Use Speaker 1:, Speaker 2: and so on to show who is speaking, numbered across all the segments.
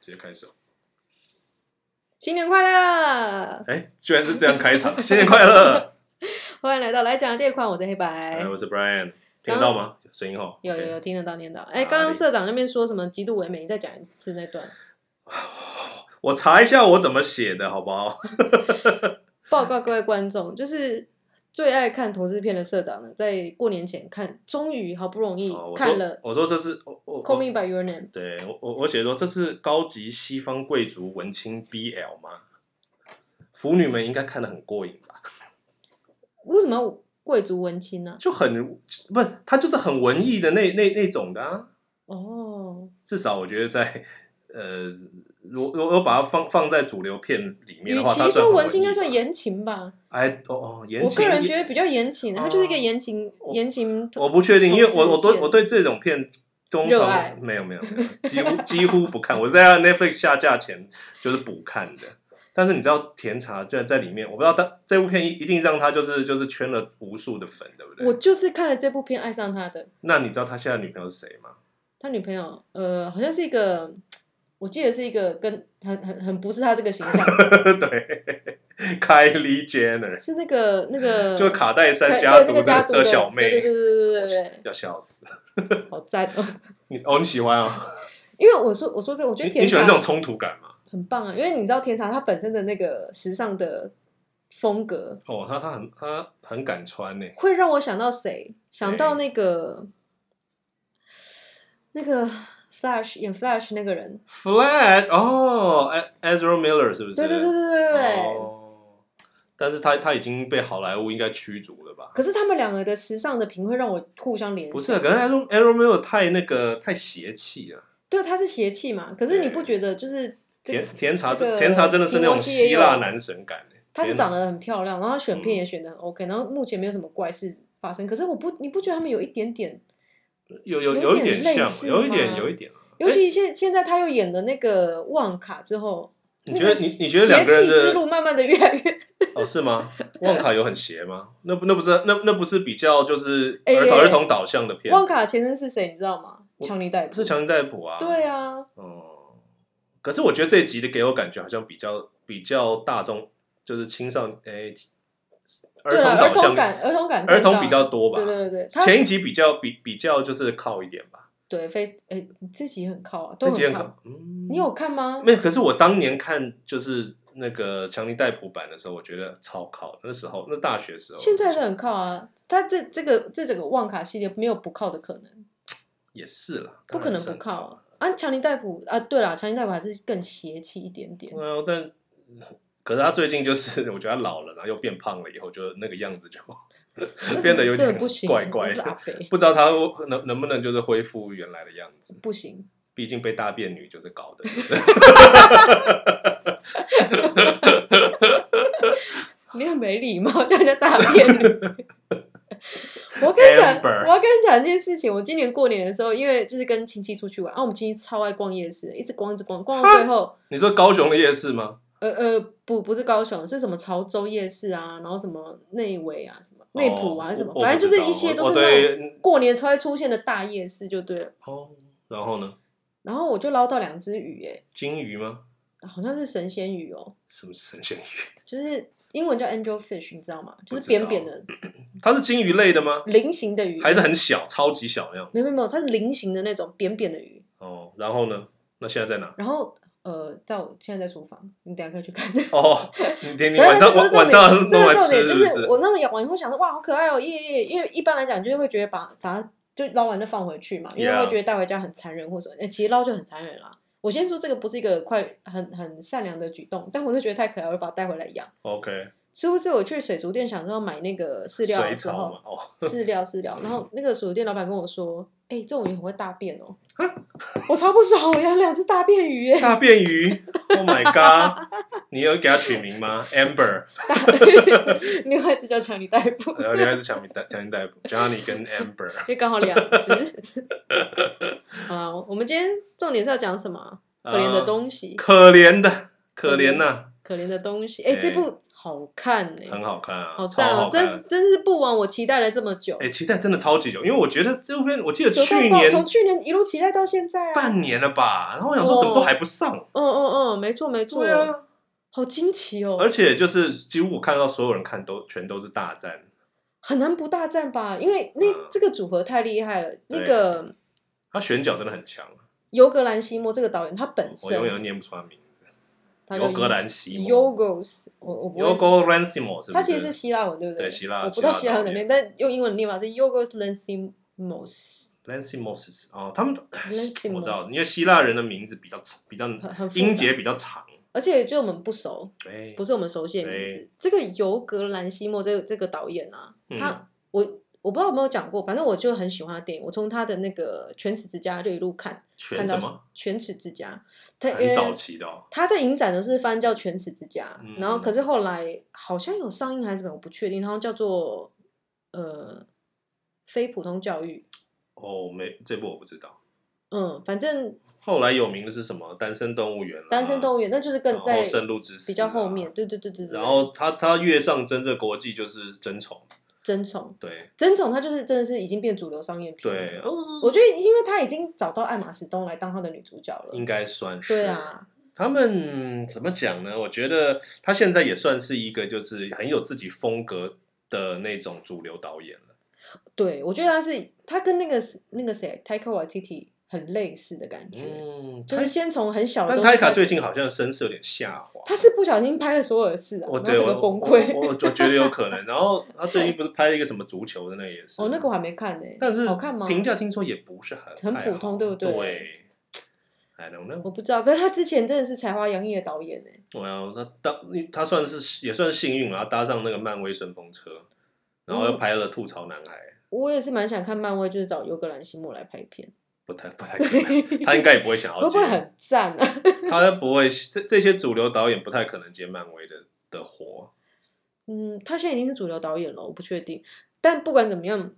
Speaker 1: 直接开始。
Speaker 2: 新年快乐！
Speaker 1: 哎，居然是这样开场，新年快乐！
Speaker 2: 欢迎来到来讲第二款，我是黑白，
Speaker 1: 我是 Brian，听得到吗？有声音哦，
Speaker 2: 有有有听得到，听得到。哎，刚刚社长那边说什么极度唯美，你再讲一次那段。
Speaker 1: 我查一下我怎么写的，好不好？
Speaker 2: 报告各位观众，就是。最爱看投资片的社长呢，在过年前看，终于好不容易看了。
Speaker 1: 我说这是我我
Speaker 2: Call Me by Your Name。
Speaker 1: 对我我我写说这是高级西方贵族文青 BL 吗？腐女们应该看得很过瘾吧？
Speaker 2: 为什么要贵族文青呢？
Speaker 1: 就很不是，他就是很文艺的那那那种的啊。
Speaker 2: 哦，
Speaker 1: 至少我觉得在呃。如如果把它放放在主流片里面的话，
Speaker 2: 与其说文青，应该算言情吧？
Speaker 1: 哎，哦哦，言情。
Speaker 2: 我个人觉得比较言情，它就是一个言情言情。
Speaker 1: 我不确定，因为我我对我对这种片通常没有没有没有，几乎几乎不看。我在 Netflix 下架前就是补看的。但是你知道甜茶就在里面，我不知道他这部片一定让他就是就是圈了无数的粉，对不对？
Speaker 2: 我就是看了这部片爱上他的。
Speaker 1: 那你知道他现在女朋友是谁吗？
Speaker 2: 他女朋友呃，好像是一个。我记得是一个跟很很很不是他这个形象，
Speaker 1: 对，Kylie Jenner
Speaker 2: 是那个那个
Speaker 1: 就卡戴珊家族的小妹，
Speaker 2: 对对对对对对，
Speaker 1: 要笑死，
Speaker 2: 好赞哦！
Speaker 1: 你哦你喜欢哦？
Speaker 2: 因为我说我说这我觉得甜茶
Speaker 1: 你喜欢这种冲突感吗？
Speaker 2: 很棒啊！因为你知道甜茶它本身的那个时尚的风格
Speaker 1: 哦，他他很他很敢穿呢，
Speaker 2: 会让我想到谁？想到那个那个。Flash 演 Flash 那个人
Speaker 1: ，Flash 哦，Ezra Miller 是不是？
Speaker 2: 对对对对对对。
Speaker 1: 哦，但是他他已经被好莱坞应该驱逐了吧？
Speaker 2: 可是他们两个的时尚的品会让我互相联系。
Speaker 1: 不是，可是 Ezra Ezra Miller 太那个太邪气了。
Speaker 2: 对，他是邪气嘛？可是你不觉得就是
Speaker 1: 甜甜茶甜茶真的是那种希腊男神感？
Speaker 2: 他是长得很漂亮，然后选片也选的很 OK，然后目前没有什么怪事发生。可是我不，你不觉得他们有一点点？
Speaker 1: 有有有一点像，有一点有一点。
Speaker 2: 尤其现现在他又演了那个旺卡之后，
Speaker 1: 你觉得你你觉得两个人
Speaker 2: 的之路慢慢的越来越
Speaker 1: 哦是吗？旺卡有很邪吗？那不那不是那那不是比较就是儿童儿童导向的片？
Speaker 2: 旺卡前身是谁你知道吗？强尼戴普
Speaker 1: 是强尼戴普啊？
Speaker 2: 对啊，
Speaker 1: 哦，可是我觉得这一集的给我感觉好像比较比较大众，就是青少年诶。儿童导向，
Speaker 2: 儿童感，
Speaker 1: 儿童比较多吧？
Speaker 2: 对对对，
Speaker 1: 前一集比较比比较就是靠一点吧。
Speaker 2: 对，非哎，这集很靠啊，都很靠。嗯，你有看吗？
Speaker 1: 没有，可是我当年看就是那个强尼戴普版的时候，我觉得超靠。那时候那大学时候，
Speaker 2: 现在是很靠啊。他这这个这整个旺卡系列没有不靠的可能。
Speaker 1: 也是啦，
Speaker 2: 不可能不靠啊。啊，强尼戴普啊，对啦，强尼戴普还是更邪气一点点。
Speaker 1: 嗯，但。可是他最近就是，我觉得他老了，然后又变胖了，以后就那个样子就 变得有点怪怪的，不知道他能能不能就是恢复原来的样子。
Speaker 2: 不行，
Speaker 1: 毕竟被大便女就是搞的。
Speaker 2: 你很没礼貌，叫人家大便女。我跟你讲，我要跟你讲一件事情。我今年过年的时候，因为就是跟亲戚出去玩，然后我们亲戚超爱逛夜市，一直逛一直逛，逛到最后。
Speaker 1: 你说高雄的夜市吗？
Speaker 2: 呃呃，不不是高雄，是什么潮州夜市啊，然后什么内围啊，什么内埔啊，什么，反正就是一些都是那种过年才会出现的大夜市，就对了。
Speaker 1: 哦，然后呢？
Speaker 2: 然后我就捞到两只鱼，哎，
Speaker 1: 金鱼吗？
Speaker 2: 好像是神仙鱼哦。
Speaker 1: 什么是神仙鱼？
Speaker 2: 就是英文叫 angel fish，你知道吗？就是扁扁的。
Speaker 1: 它是金鱼类的吗？
Speaker 2: 菱形的鱼，
Speaker 1: 还是很小，超级小那样？
Speaker 2: 没有没有，它是菱形的那种扁扁的鱼。
Speaker 1: 哦，然后呢？那现在在哪？
Speaker 2: 然后。呃，在我现在在厨房，你等下可以去看。
Speaker 1: 哦，你你晚上晚晚上
Speaker 2: 这个重点就是我那么养完以后想说，哇，好可爱哦，耶耶！因为一般来讲，就是会觉得把把它就捞完就放回去嘛，因为会觉得带回家很残忍或什么。哎，其实捞就很残忍啦。我先说这个不是一个快很很善良的举动，但我就觉得太可爱，我就把它带回来养。
Speaker 1: OK。
Speaker 2: 是不是我去水族店想说要买那个饲料的时候，饲料饲料，然后 那个水族店老板跟我说。哎、欸，这种鱼很会大便哦！我超不爽，我养两只大便鱼耶！
Speaker 1: 大便鱼，Oh my god！你有给它取名吗？Amber，
Speaker 2: 另外一只叫强尼逮捕，
Speaker 1: 然后另外一只强尼戴强尼逮捕，Johnny 跟 Amber，
Speaker 2: 就刚好两只。好，我们今天重点是要讲什么？可怜的东西，
Speaker 1: 可怜的，可怜呐，
Speaker 2: 可怜的东西，哎，这部好看哎，
Speaker 1: 很好看啊，
Speaker 2: 好赞啊，真真是不枉我期待了这么久。
Speaker 1: 哎，期待真的超级久，因为我觉得这部片，我记得去年
Speaker 2: 从去年一路期待到现在，
Speaker 1: 半年了吧。然后我想说，怎么都还不上？
Speaker 2: 嗯嗯嗯，没错没错，
Speaker 1: 对啊，
Speaker 2: 好惊奇哦。
Speaker 1: 而且就是几乎我看到所有人看都全都是大战，
Speaker 2: 很难不大战吧？因为那这个组合太厉害了，那个
Speaker 1: 他选角真的很强。
Speaker 2: 尤格兰西莫这个导演，他本身
Speaker 1: 我永远都念不出他名字。尤格兰西莫
Speaker 2: ，Yogos，我我
Speaker 1: Yogos Lanthimos，
Speaker 2: 他其实是希腊文，对不对？
Speaker 1: 对，希腊。
Speaker 2: 我不知道希腊文怎么念，但用英文念法是 Yogos Lanthimos。
Speaker 1: Lanthimos 哦，他们我知道，因为希腊人的名字比较长，比较音节比较长，
Speaker 2: 而且就我们不熟，不是我们熟悉的名字。这个尤格兰西莫这个这个导演啊，他我。我不知道有没有讲过，反正我就很喜欢他电影。我从他的那个《犬齿之家》就一路看，看到《犬齿之家》，他
Speaker 1: 很早期的。
Speaker 2: 他在影展的是翻叫《犬齿之家》，然后可是后来好像有上映还是什么，我不确定。然后叫做呃非普通教育。
Speaker 1: 哦，没这部我不知道。
Speaker 2: 嗯，反正
Speaker 1: 后来有名的是什么《单身动物园》？
Speaker 2: 单身动物园那就是更在
Speaker 1: 深入之
Speaker 2: 比较后面。对对对对对。
Speaker 1: 然后他他跃上真正国际就是争宠。
Speaker 2: 争宠，
Speaker 1: 对，
Speaker 2: 争宠，他就是真的是已经变主流商业片。
Speaker 1: 对，
Speaker 2: 我觉得因为他已经找到艾玛史东来当他的女主角了，
Speaker 1: 应该算是。
Speaker 2: 对啊，
Speaker 1: 他们怎么讲呢？我觉得他现在也算是一个就是很有自己风格的那种主流导演了。
Speaker 2: 对，我觉得他是他跟那个那个谁，Taika Waititi。很类似的感觉，嗯，就是先从很小的。
Speaker 1: 但泰卡最近好像声势有点下滑。
Speaker 2: 他是不小心拍了所有的事啊，然后整个崩溃。
Speaker 1: 我我觉得有可能。然后他最近不是拍了一个什么足球的那也是。
Speaker 2: 哦，那个我还没看呢。
Speaker 1: 但是
Speaker 2: 好看吗？
Speaker 1: 评价听说也不是很
Speaker 2: 很普通，对不对？
Speaker 1: 对。I don't know。
Speaker 2: 我不知道，可是他之前真的是才华洋溢的导演呢。
Speaker 1: 对啊，他当他算是也算是幸运，然后搭上那个漫威顺风车，然后又拍了《吐槽男孩》。
Speaker 2: 我也是蛮想看漫威，就是找尤格兰西莫来拍片。
Speaker 1: 不太不太可能，他应该也不会想要接。
Speaker 2: 会不会很赞啊？
Speaker 1: 他不会，这这些主流导演不太可能接漫威的的活。
Speaker 2: 嗯，他现在已经是主流导演了，我不确定。但不管怎么样，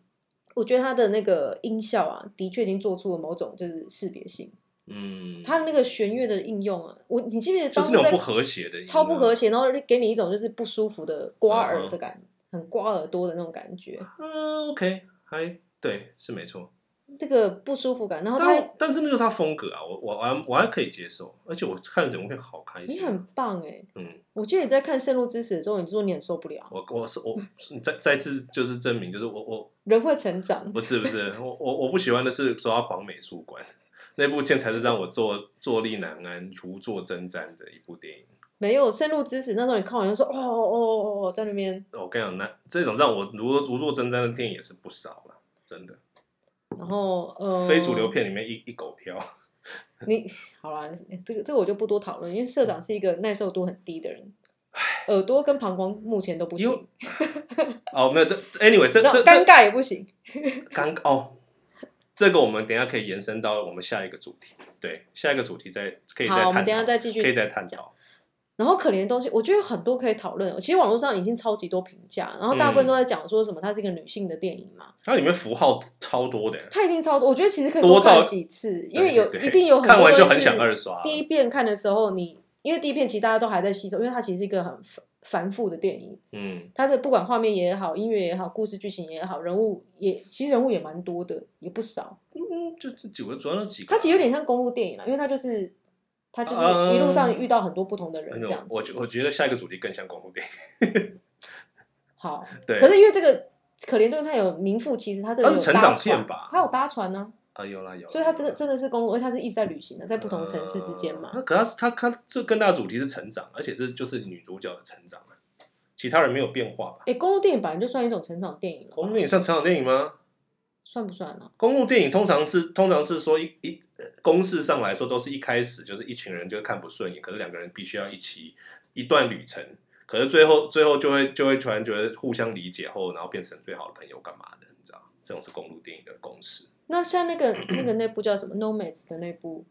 Speaker 2: 我觉得他的那个音效啊，的确已经做出了某种就是识别性。嗯，他的那个弦乐的应用啊，我你记不记得当时
Speaker 1: 就是那种不和谐的，
Speaker 2: 超不和谐，然后给你一种就是不舒服的刮耳的感，很刮耳朵的那种感觉。
Speaker 1: 嗯，OK，还对，是没错。
Speaker 2: 这个不舒服感，然后他但，
Speaker 1: 但是那个是他风格啊，我我还我还可以接受，而且我看整部片好看。
Speaker 2: 你很棒哎，嗯，我记得你在看《深入之死》的时候，你说你很受不了。
Speaker 1: 我我是我再再次就是证明，就是我我
Speaker 2: 人会成长，
Speaker 1: 不是不是，我我我不喜欢的是抓狂美术馆那部片，才是让我坐坐立难安、如坐针毡的一部电影。
Speaker 2: 没有《深入知识》那时候，你看完就说哦哦哦哦，在那边。
Speaker 1: 我跟你讲，那这种让我如如坐针毡的电影也是不少了，真的。
Speaker 2: 然后呃，
Speaker 1: 非主流片里面一一狗票。
Speaker 2: 你好了，这个这个我就不多讨论，因为社长是一个耐受度很低的人，耳朵跟膀胱目前都不行。
Speaker 1: 哦，没有这，anyway，这这
Speaker 2: 尴尬也不行。
Speaker 1: 尴哦，这个我们等下可以延伸到我们下一个主题。对，下一个主题再可以再探讨，我们
Speaker 2: 等下再继续，
Speaker 1: 可以再探讨。
Speaker 2: 然后可怜的东西，我觉得很多可以讨论。其实网络上已经超级多评价，然后大部分都在讲说什么，它是一个女性的电影嘛。它里
Speaker 1: 面符号超多的，
Speaker 2: 它一定超多。我觉得其实可以多看几次，因为有一定有很多。
Speaker 1: 看完就很想二刷。
Speaker 2: 第一遍看的时候，你因为第一遍其实大家都还在吸收，因为它其实是一个很繁复的电影。嗯，它的不管画面也好，音乐也好，故事剧情也好，人物也其实人物也蛮多的，也不少。
Speaker 1: 嗯，就这几个主要那几个。
Speaker 2: 它其实有点像公路电影了，因为它就是。他就是一路上遇到很多不同的人，这样子。
Speaker 1: 我我觉得下一个主题更像公路电影。
Speaker 2: 好，对。可是因为这个可怜顿他有名副其实，他这个有
Speaker 1: 成长片吧？
Speaker 2: 他有搭船呢。
Speaker 1: 啊，有啦有。
Speaker 2: 所以他真的真的是公路，而且他是一直在旅行的，在不同城市之间嘛。
Speaker 1: 那可他他他这更大的主题是成长，而且这就是女主角的成长，其他人没有变化吧？
Speaker 2: 哎，公路电影本来就算一种成长电影了。
Speaker 1: 公路电影算成长电影吗？
Speaker 2: 算不算呢？
Speaker 1: 公路电影通常是通常是说一一公式上来说都是一开始就是一群人就看不顺眼，可是两个人必须要一起一段旅程，可是最后最后就会就会突然觉得互相理解后，然后变成最好的朋友干嘛的？你知道，这种是公路电影的公式。
Speaker 2: 那像那个那个那部叫什么《Nomads》的那部，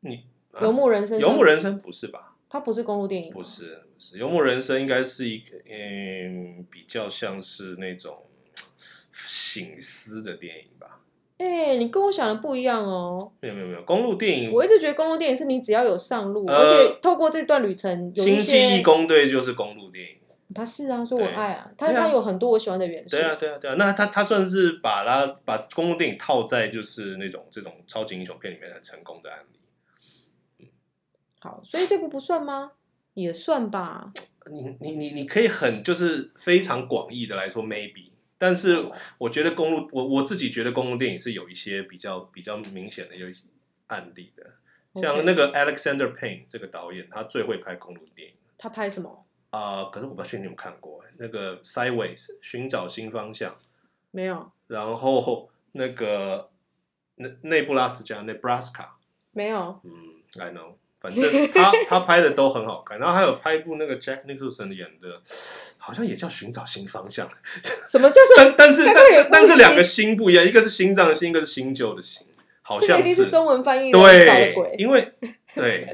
Speaker 1: 你《
Speaker 2: 游牧人生》？
Speaker 1: 游牧人生不是吧？
Speaker 2: 它不是公路电影，
Speaker 1: 不是不是，游牧人生应该是一个嗯比较像是那种。省思的电影吧，
Speaker 2: 哎、欸，你跟我想的不一样哦。
Speaker 1: 没有没有没有，公路电影，
Speaker 2: 我一直觉得公路电影是你只要有上路，呃、而且透过这段旅程有一些，
Speaker 1: 星际义工队就是公路电影。
Speaker 2: 他是啊，说我爱啊，他他有很多我喜欢的元素。
Speaker 1: 对啊，对啊，对啊。那他他算是把他把公路电影套在就是那种这种超级英雄片里面很成功的案例。
Speaker 2: 嗯，好，所以这部不算吗？也算吧。
Speaker 1: 你你你你可以很就是非常广义的来说，maybe。但是我觉得公路，我我自己觉得公路电影是有一些比较比较明显的有一些案例的，像那个 Alexander Payne 这个导演，他最会拍公路电影。
Speaker 2: 他拍什么？
Speaker 1: 啊、呃，可是我不确定你有看过那个 Sideways 寻找新方向，
Speaker 2: 没有。
Speaker 1: 然后那个内内布拉斯加 Nebraska
Speaker 2: 没有。
Speaker 1: 嗯，I know，反正 他他拍的都很好看。然后还有拍一部那个 Jack Nicholson 演的，好像也叫寻找新方向。
Speaker 2: 什么叫做？
Speaker 1: 但但是但但是两个新不一样，一个是心脏的心，一个是新旧的新，好像是，
Speaker 2: 是中文翻译
Speaker 1: 对，因为。对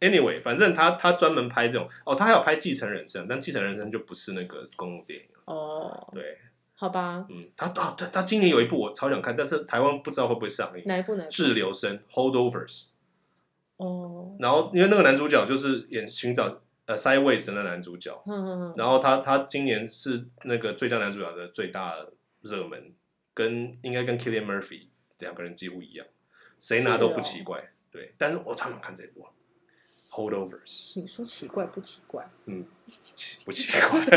Speaker 1: ，Anyway，反正他他专门拍这种哦，他还有拍《继承人生》，但《继承人生》就不是那个公路电影
Speaker 2: 哦。
Speaker 1: 对，
Speaker 2: 好吧。
Speaker 1: 嗯，他啊，他他今年有一部我超想看，但是台湾不知道会不会上映。
Speaker 2: 哪一部呢？
Speaker 1: 滞留生 （Holdovers）。
Speaker 2: 哦。
Speaker 1: 然后，因为那个男主角就是演寻找呃 Sideways 的男主角，
Speaker 2: 嗯嗯嗯。
Speaker 1: 然后他他今年是那个最佳男主角的最大热门，跟应该跟 Killian Murphy 两个人几乎一样，谁拿都不奇怪。对，但是我超想看这部《Holdovers》。
Speaker 2: 你说奇怪不奇怪？
Speaker 1: 嗯，奇不奇怪？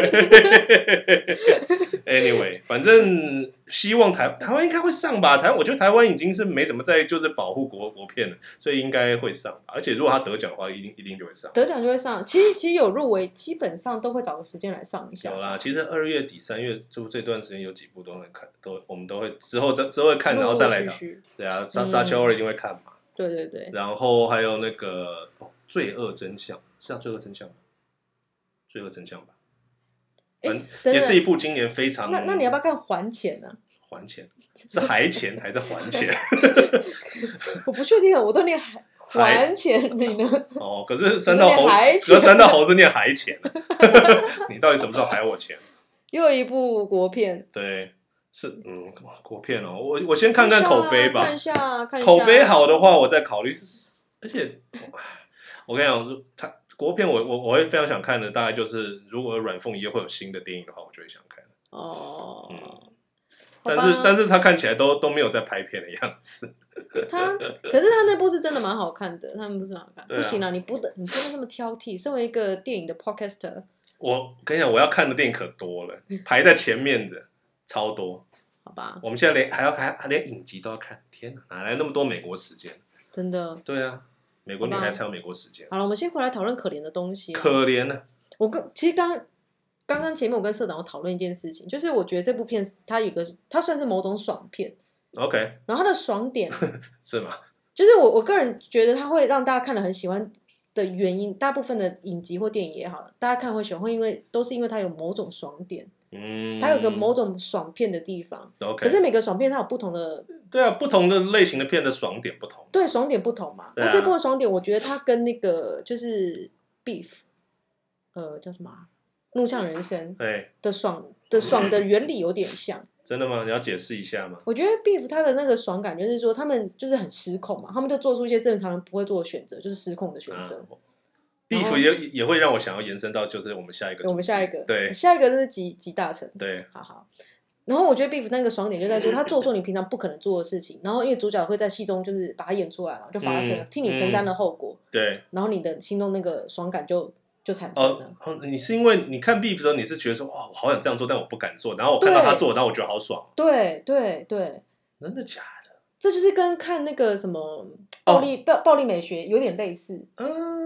Speaker 1: Anyway，反正希望台台湾应该会上吧。台，我觉得台湾已经是没怎么在就是保护国国片了，所以应该会上。而且如果他得奖的话，一定一定就会上。
Speaker 2: 得奖就会上。其实其实有入围，基本上都会找个时间来上一下。
Speaker 1: 有啦，其实二月底三月就这段时间有几部都会看，都我们都会之后再之后会看，然后再来的。对啊，沙沙丘二一定会看嘛。
Speaker 2: 对对对，
Speaker 1: 然后还有那个《罪恶真相》，是叫《罪恶真相》吗？《罪恶真相》吧，嗯，也是一部今年非常……
Speaker 2: 那那你要不要看《还钱》呢？
Speaker 1: 还钱是还钱还是还钱？
Speaker 2: 我不确定啊，我都念还还钱你呢？
Speaker 1: 哦，可是三道猴，可是三道猴子念还钱，你到底什么时候还我钱？
Speaker 2: 又有一部国片，
Speaker 1: 对。是嗯，国片哦，我我先看看口碑吧。
Speaker 2: 看一下，看一下。
Speaker 1: 口碑好的话，我再考虑。而且，我跟你讲，他国片我我我会非常想看的，大概就是如果阮凤仪会有新的电影的话，我就会想看。
Speaker 2: 哦，
Speaker 1: 嗯，但是但是他看起来都都没有在拍片的样子。
Speaker 2: 他可是他那部是真的蛮好看的，他们不是蛮好看。啊、不行了，你不能你不能那么挑剔。身为一个电影的 podcaster，
Speaker 1: 我跟你讲，我要看的电影可多了，排在前面的。超多，
Speaker 2: 好吧。
Speaker 1: 我们现在连还要还还连影集都要看，天哪，哪来那么多美国时间？
Speaker 2: 真的。
Speaker 1: 对啊，美国女孩才有美国时间。
Speaker 2: 好了，我们先回来讨论可怜的东西。
Speaker 1: 可怜呢、啊？
Speaker 2: 我跟其实刚刚刚前面我跟社长有讨论一件事情，就是我觉得这部片它有一个它算是某种爽片。
Speaker 1: OK。
Speaker 2: 然后它的爽点
Speaker 1: 是吗？
Speaker 2: 就是我我个人觉得它会让大家看了很喜欢的原因，大部分的影集或电影也好，大家看会喜欢，会因为都是因为它有某种爽点。
Speaker 1: 嗯，
Speaker 2: 它有个某种爽片的地方
Speaker 1: ，okay.
Speaker 2: 可是每个爽片它有不同的，
Speaker 1: 对啊，不同的类型的片的爽点不同，
Speaker 2: 对，爽点不同嘛。那、啊、这部的爽点，我觉得它跟那个就是《Beef》，呃，叫什么、啊《怒呛人生》的爽的爽的原理有点像。
Speaker 1: 真的吗？你要解释一下吗？
Speaker 2: 我觉得《Beef》它的那个爽感就是说，他们就是很失控嘛，他们就做出一些正常人不会做的选择，就是失控的选择。啊
Speaker 1: Beef 也也会让我想要延伸到，就是我们下一个，
Speaker 2: 我们下一个，
Speaker 1: 对，
Speaker 2: 下一个就是集集大成，
Speaker 1: 对，
Speaker 2: 好好。然后我觉得 Beef 那个爽点就在说，他做出你平常不可能做的事情，然后因为主角会在戏中就是把它演出来嘛，就发生了，替你承担了后果，
Speaker 1: 对，
Speaker 2: 然后你的心中那个爽感就就产生了。
Speaker 1: 哦，你是因为你看 Beef 的时候，你是觉得说哇，我好想这样做，但我不敢做，然后我看到他做，然后我觉得好爽，
Speaker 2: 对对对，
Speaker 1: 真的假的？
Speaker 2: 这就是跟看那个什么暴力暴暴力美学有点类似，
Speaker 1: 嗯。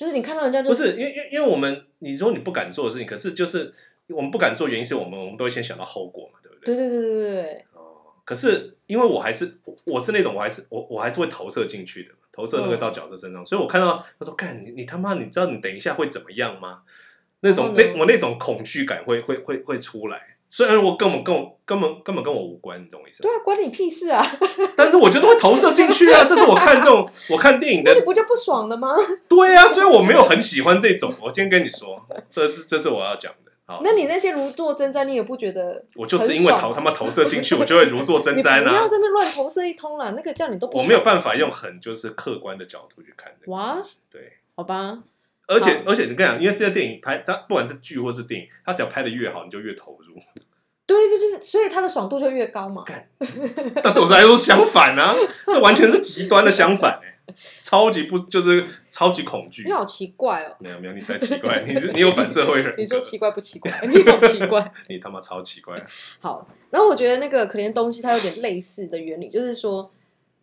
Speaker 2: 就是你看到人家、就是、
Speaker 1: 不是因为因为因为我们你说你不敢做的事情，可是就是我们不敢做原因是我们我们都会先想到后果嘛，对不对？
Speaker 2: 对对对对对。
Speaker 1: 哦，可是因为我还是我是那种我还是我我还是会投射进去的，投射那个到角色身上，嗯、所以我看到他说：“干你你他妈，你知道你等一下会怎么样吗？”那种那我那种恐惧感会会会会出来。虽然我根本跟我根本根本跟我无关，你懂我意思吗？
Speaker 2: 对啊，关你屁事啊！
Speaker 1: 但是我就是会投射进去啊，这是我看这种 我看电影的，
Speaker 2: 那你不就不爽了吗？
Speaker 1: 对啊，所以我没有很喜欢这种。我今天跟你说，这是这是我要讲的。好，
Speaker 2: 那你那些如坐针毡，你也不觉得？
Speaker 1: 我就是因为投他妈投射进去，我就会如坐针毡啊！
Speaker 2: 不要在那乱投射一通了，那个叫你都不。
Speaker 1: 我没有办法用很就是客观的角度去看这个。哇，对，
Speaker 2: 好吧。
Speaker 1: 而且而且你跟你讲，因为这个电影拍，它不管是剧或是电影，它只要拍的越好，你就越投入。
Speaker 2: 对，这就是所以它的爽度就越高嘛。
Speaker 1: 但对我来说相反啊，这完全是极端的相反哎。超级不就是超级恐惧？
Speaker 2: 你好奇怪哦！
Speaker 1: 没有没有，你才奇怪，你你有反社会人。
Speaker 2: 你说奇怪不奇怪？你好奇怪，
Speaker 1: 你他妈超奇怪。
Speaker 2: 好，然后我觉得那个可怜东西它有点类似的原理，就是说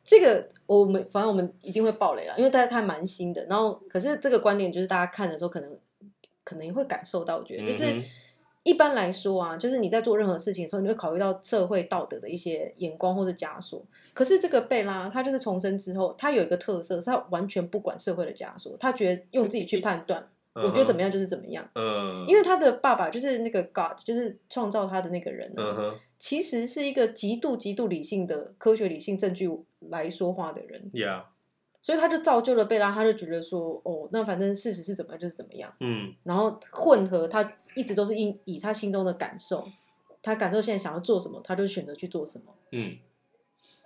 Speaker 2: 这个我们反正我们一定会爆雷了，因为大家它蛮新的。然后可是这个观点就是大家看的时候可能可能会感受到，我觉得就是。嗯一般来说啊，就是你在做任何事情的时候，你会考虑到社会道德的一些眼光或者枷锁。可是这个贝拉，他就是重生之后，他有一个特色，是他完全不管社会的枷锁，他觉得用自己去判断，我觉得怎么样就是怎么样。嗯，因为他的爸爸就是那个 God，就是创造他的那个人，其实是一个极度极度理性的科学理性证据来说话的人。Yeah. 所以他就造就了贝拉，他就觉得说，哦，那反正事实是怎么样就是怎么样。嗯，然后混合他一直都是以以他心中的感受，他感受现在想要做什么，他就选择去做什么。嗯，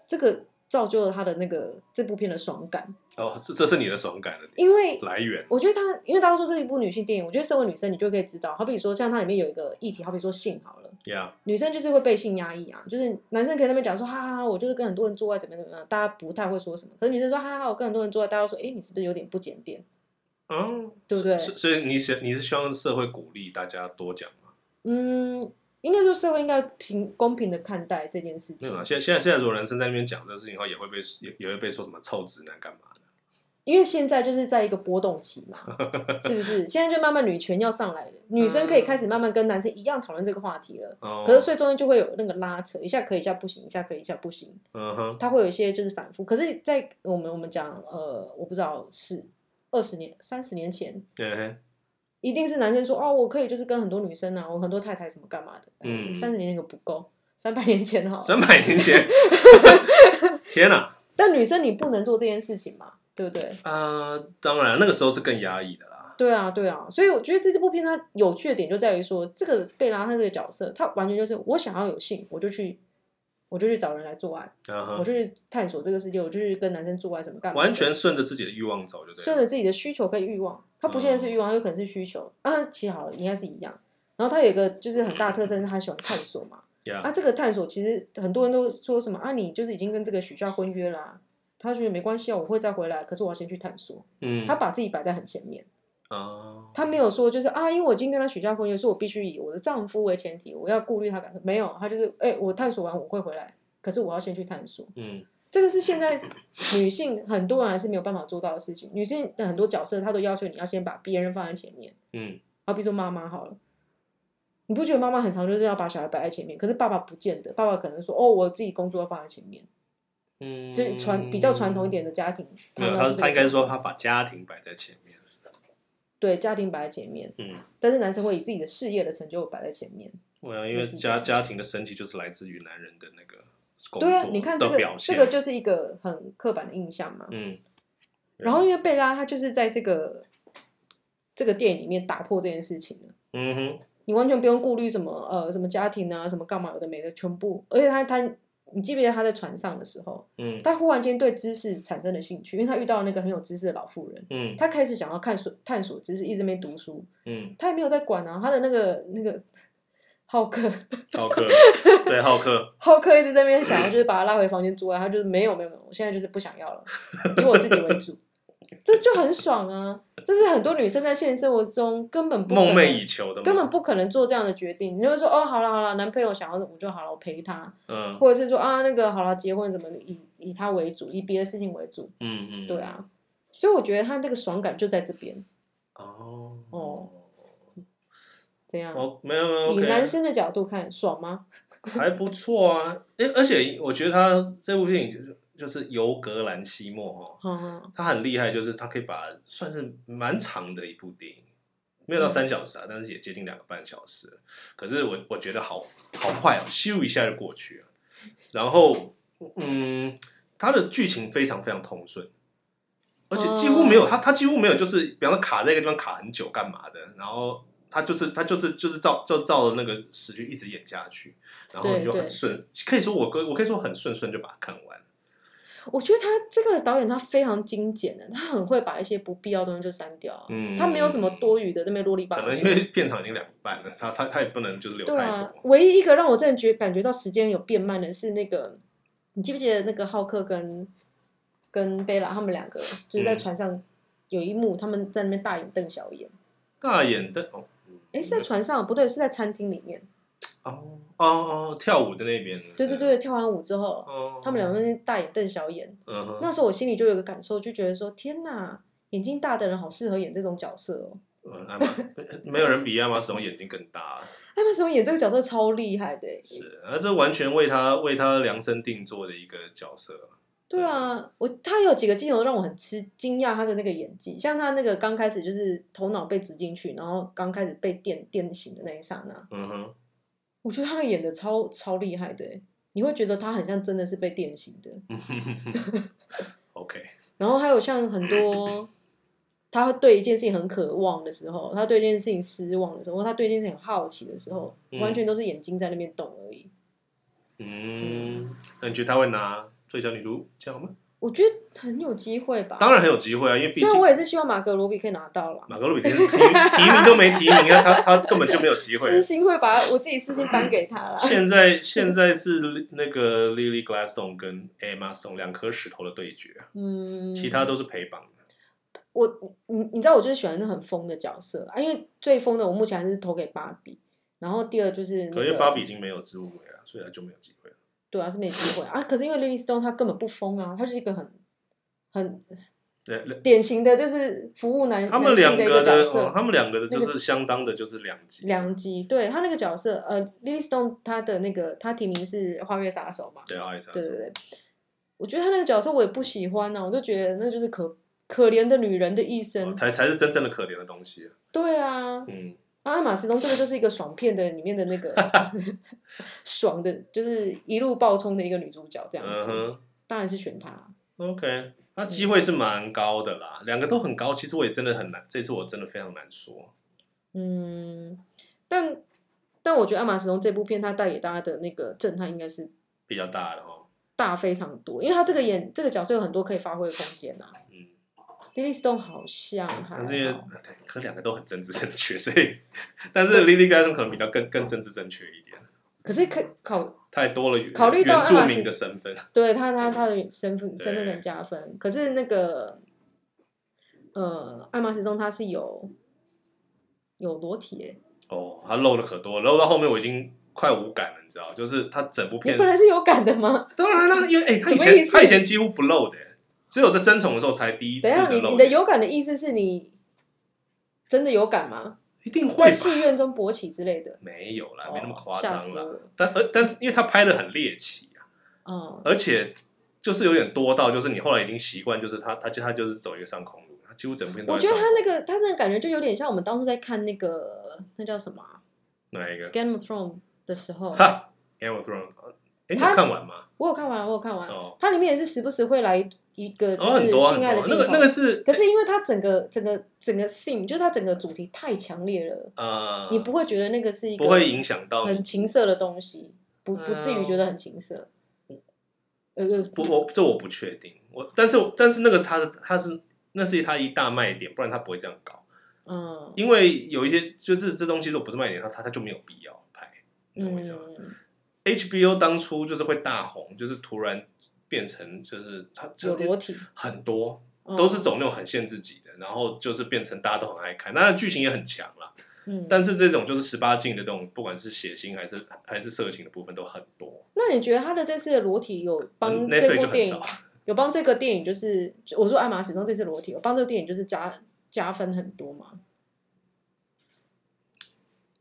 Speaker 2: 这个。造就了他的那个这部片的爽感
Speaker 1: 哦，这这是你的爽感的，
Speaker 2: 因为
Speaker 1: 来源。
Speaker 2: 我觉得他，因为大家说这是一部女性电影，我觉得身为女生，你就可以知道，好比说像它里面有一个议题，好比说性好了，Yeah. 女生就是会被性压抑啊，就是男生可以在那边讲说，哈哈哈，我就是跟很多人做爱怎么怎么样，大家不太会说什么，可是女生说，哈哈哈，我跟很多人做爱，大家说，哎、欸，你是不是有点不检点？嗯，对不对？
Speaker 1: 所以你想你是希望社会鼓励大家多讲吗？
Speaker 2: 嗯。应该说社会应该平公平的看待这件事情。
Speaker 1: 没有啊，现现在现在如果男生在那边讲这个事情的话，也会被也也会被说什么臭直男干嘛的？
Speaker 2: 因为现在就是在一个波动期嘛，是不是？现在就慢慢女权要上来了，女生可以开始慢慢跟男生一样讨论这个话题了。嗯、可是所以中间就会有那个拉扯，一下可以，一下不行，一下可以，一下不行。嗯哼，它会有一些就是反复。可是，在我们我们讲呃，我不知道是二十年、三十年前。对。一定是男生说哦，我可以就是跟很多女生啊，我很多太太什么干嘛的。嗯，三十年那个不够，三百年前哈。
Speaker 1: 三百年前，天哪！
Speaker 2: 但女生你不能做这件事情嘛，对不对？
Speaker 1: 啊、呃，当然，那个时候是更压抑的啦。
Speaker 2: 对啊，对啊，所以我觉得这这部片它有趣的点就在于说，这个贝拉他这个角色，他完全就是我想要有性，我就去。我就去找人来做爱，uh huh. 我就去探索这个世界，我就去跟男生做爱，什么干嘛？
Speaker 1: 完全顺着自己的欲望走就顺
Speaker 2: 着自己的需求跟欲望，他不见得是欲望，他有可能是需求啊。其实好了，应该是一样。然后他有一个就是很大的特征，是他喜欢探索嘛。啊，这个探索其实很多人都说什么啊，你就是已经跟这个许下婚约啦，啊，他觉得没关系啊，我会再回来，可是我要先去探索。嗯，他把自己摆在很前面。哦，uh, 他没有说就是啊，因为我今天跟他许下婚约，所以我必须以我的丈夫为前提，我要顾虑他感受。没有，他就是哎，欸，我探索完我会回来，可是我要先去探索。嗯，这个是现在女性很多人还是没有办法做到的事情。女性的很多角色，她都要求你要先把别人放在前面。嗯，好，比如说妈妈好了，你不觉得妈妈很常就是要把小孩摆在前面？可是爸爸不见得，爸爸可能说哦，我自己工作要放在前面。嗯，就传比较传统一点的家庭，
Speaker 1: 没有，他他应该说他把家庭摆在前面。
Speaker 2: 对，家庭摆在前面，嗯，但是男生会以自己的事业的成就摆在前面。
Speaker 1: 对啊，因为家家庭的身体就是来自于男人的那个
Speaker 2: 对啊，你看这个这个就是一个很刻板的印象嘛。嗯。然后因为贝拉他就是在这个这个电影里面打破这件事情的。嗯哼。你完全不用顾虑什么呃什么家庭啊什么干嘛有的没的全部，而且他他。你记不记得他在船上的时候，嗯，他忽然间对知识产生了兴趣，因为他遇到了那个很有知识的老妇人，嗯，他开始想要探索探索知识，一直没读书，嗯，他也没有在管啊，他的那个那个浩克，
Speaker 1: 浩克，对浩克，
Speaker 2: 浩克一直在那边想要就是把他拉回房间住啊，他就是没有没有没有，我现在就是不想要了，以我自己为主。这就很爽啊！这是很多女生在现实生活中根本不
Speaker 1: 梦寐以求的，
Speaker 2: 根本不可能做这样的决定。你就会说哦，好了好了，男朋友想要我就好了，我陪他。嗯，或者是说啊，那个好了，结婚怎么以以他为主，以别的事情为主。嗯嗯，对啊。所以我觉得他那个爽感就在这边。哦哦，怎样？
Speaker 1: 哦，没有没有。
Speaker 2: 以男生的角度看，爽吗？
Speaker 1: 还不错啊！哎，而且我觉得他这部电影就是。就是尤格兰西莫哈，他很厉害，就是他可以把算是蛮长的一部电影，没有到三小时啊，但是也接近两个半小时。可是我我觉得好好快哦，咻一下就过去了。然后，嗯，他的剧情非常非常通顺，而且几乎没有他他几乎没有就是，比方说卡在一个地方卡很久干嘛的，然后他就是他就是就是照就照着那个时序一直演下去，然后就很顺，可以说我可我可以说很顺顺就把它看完。
Speaker 2: 我觉得他这个导演他非常精简的，他很会把一些不必要的东西就删掉，嗯，他没有什么多余的那边啰里吧嗦。
Speaker 1: 可能因为片场已经两半了，他他他也不能就是留太多。对啊，
Speaker 2: 唯一一个让我真的觉感觉到时间有变慢的是那个，你记不记得那个浩克跟跟贝拉他们两个就是在船上有一幕，他们在那边大眼瞪小眼。
Speaker 1: 大眼瞪哦，
Speaker 2: 哎，是在船上不对，是在餐厅里面。
Speaker 1: 哦哦哦，跳舞的那边。
Speaker 2: 对对对，跳完舞之后，哦、他们两个人大眼瞪小眼。那时候我心里就有个感受，就觉得说：天哪，眼睛大的人好适合演这种角色哦。
Speaker 1: 嗯，艾玛，没有人比艾玛史东眼睛更大。
Speaker 2: 艾玛史东演这个角色超厉害的。
Speaker 1: 是，而这完全为他为他量身定做的一个角色。
Speaker 2: 对啊，我他有几个镜头让我很吃惊讶，他的那个演技，像他那个刚开始就是头脑被植进去，然后刚开始被电电醒的那一刹那。嗯哼。我觉得他演的超超厉害的，你会觉得他很像真的是被电醒的。
Speaker 1: OK。
Speaker 2: 然后还有像很多，他对一件事情很渴望的时候，他对一件事情失望的时候，他对一件事情很好奇的时候，嗯、完全都是眼睛在那边动而已。
Speaker 1: 嗯，那你觉得他会拿最佳女主奖吗？
Speaker 2: 我觉得很有机会吧，
Speaker 1: 当然很有机会啊，因为毕竟
Speaker 2: 所以我也是希望马格罗比可以拿到了。
Speaker 1: 马格罗比提提名都没提名，他他根本就没有机会。
Speaker 2: 私心会把我自己私心颁给他了。
Speaker 1: 现在现在是那个 Lily Gladstone 跟 Emma Stone 两颗石头的对决，嗯，其他都是陪榜的。
Speaker 2: 我你你知道我就是喜欢那很疯的角色啊，因为最疯的我目前还是投给芭比，然后第二就是、那个，
Speaker 1: 因为芭比已经没有植物人了，所以他就没有机会了。
Speaker 2: 对啊，是没机会啊！可是因为 Lily Stone 他根本不疯啊，他是一个很很典型的就是服务男，
Speaker 1: 他们两个的角色，他们两个的就是相当的就是两极。
Speaker 2: 两极，对他那个角色，呃，Lily Stone 他的那个他提名是花月杀手嘛？
Speaker 1: 对，花月杀手。
Speaker 2: 对对对，我觉得他那个角色我也不喜欢啊，我就觉得那就是可可怜的女人的一生，
Speaker 1: 才才是真正的可怜的东西。
Speaker 2: 对啊，嗯。阿玛斯通这个就是一个爽片的里面的那个 爽的，就是一路爆冲的一个女主角这样子，uh huh. 当然是选她。
Speaker 1: OK，那机会是蛮高的啦，两、嗯、个都很高。其实我也真的很难，这次我真的非常难说。
Speaker 2: 嗯，但但我觉得阿玛斯通这部片它带给大家的那个震撼应该是
Speaker 1: 比较大的哦，
Speaker 2: 大非常多，因为他这个演这个角色有很多可以发挥的空间呐。Lily Stone 好像，
Speaker 1: 但是因为可两个都很政治正确，所以，但是 Lily Gladstone 可能比较更更政治正确一点。
Speaker 2: 可是可考
Speaker 1: 太多了，
Speaker 2: 考虑到
Speaker 1: 原住民的身份，
Speaker 2: 对他他他的身份身份很加分。可是那个，呃，爱马仕中他是有有裸体
Speaker 1: 哦，他露的可多，露到后面我已经快无感了，你知道？就是他整部片
Speaker 2: 本来是有感的吗？
Speaker 1: 当然了，因为哎，他以前他以前几乎不露的。只有在争宠的时候才第一次。
Speaker 2: 等下，你你的有感的意思是你真的有感吗？
Speaker 1: 一定会
Speaker 2: 在戏院中勃起之类的？没
Speaker 1: 有啦，没那么夸张啦。但而但是，因为他拍的很猎奇啊，嗯，而且就是有点多到，就是你后来已经习惯，就是他他就他就是走一个上空路，他几乎整片都。
Speaker 2: 我觉得他那个他那个感觉就有点像我们当初在看那个那叫什么？
Speaker 1: 哪一个
Speaker 2: ？Game of Thrones 的时候。
Speaker 1: 哈，Game of Thrones，哎，你有看完吗？
Speaker 2: 我有看完，我有看完。它里面也是时不时会来。一个就是性爱的镜头，
Speaker 1: 那个那个是，
Speaker 2: 可是因为它整个整个整个 theme，就是它整个主题太强烈了，呃，你不会觉得那个是一个
Speaker 1: 不会影响到
Speaker 2: 很情色的东西，不不至于觉得很情色。
Speaker 1: 呃，不，我这我不确定，我但是但是那个是他的，他是那是它一大卖点，不然它不会这样搞。嗯，因为有一些就是这东西如果不是卖点，它它它就没有必要拍，你懂我意思吗？HBO 当初就是会大红，就是突然。变成就是它
Speaker 2: 有裸体
Speaker 1: 很多，都是走那种很限制级的，嗯、然后就是变成大家都很爱看，当然剧情也很强啦。嗯，但是这种就是十八禁的这种，不管是血腥还是还是色情的部分都很多。
Speaker 2: 那你觉得他的这次的裸体有帮这部电影、嗯、有帮这个电影就是我说艾玛始终这次裸体有帮这个电影就是加加分很多吗？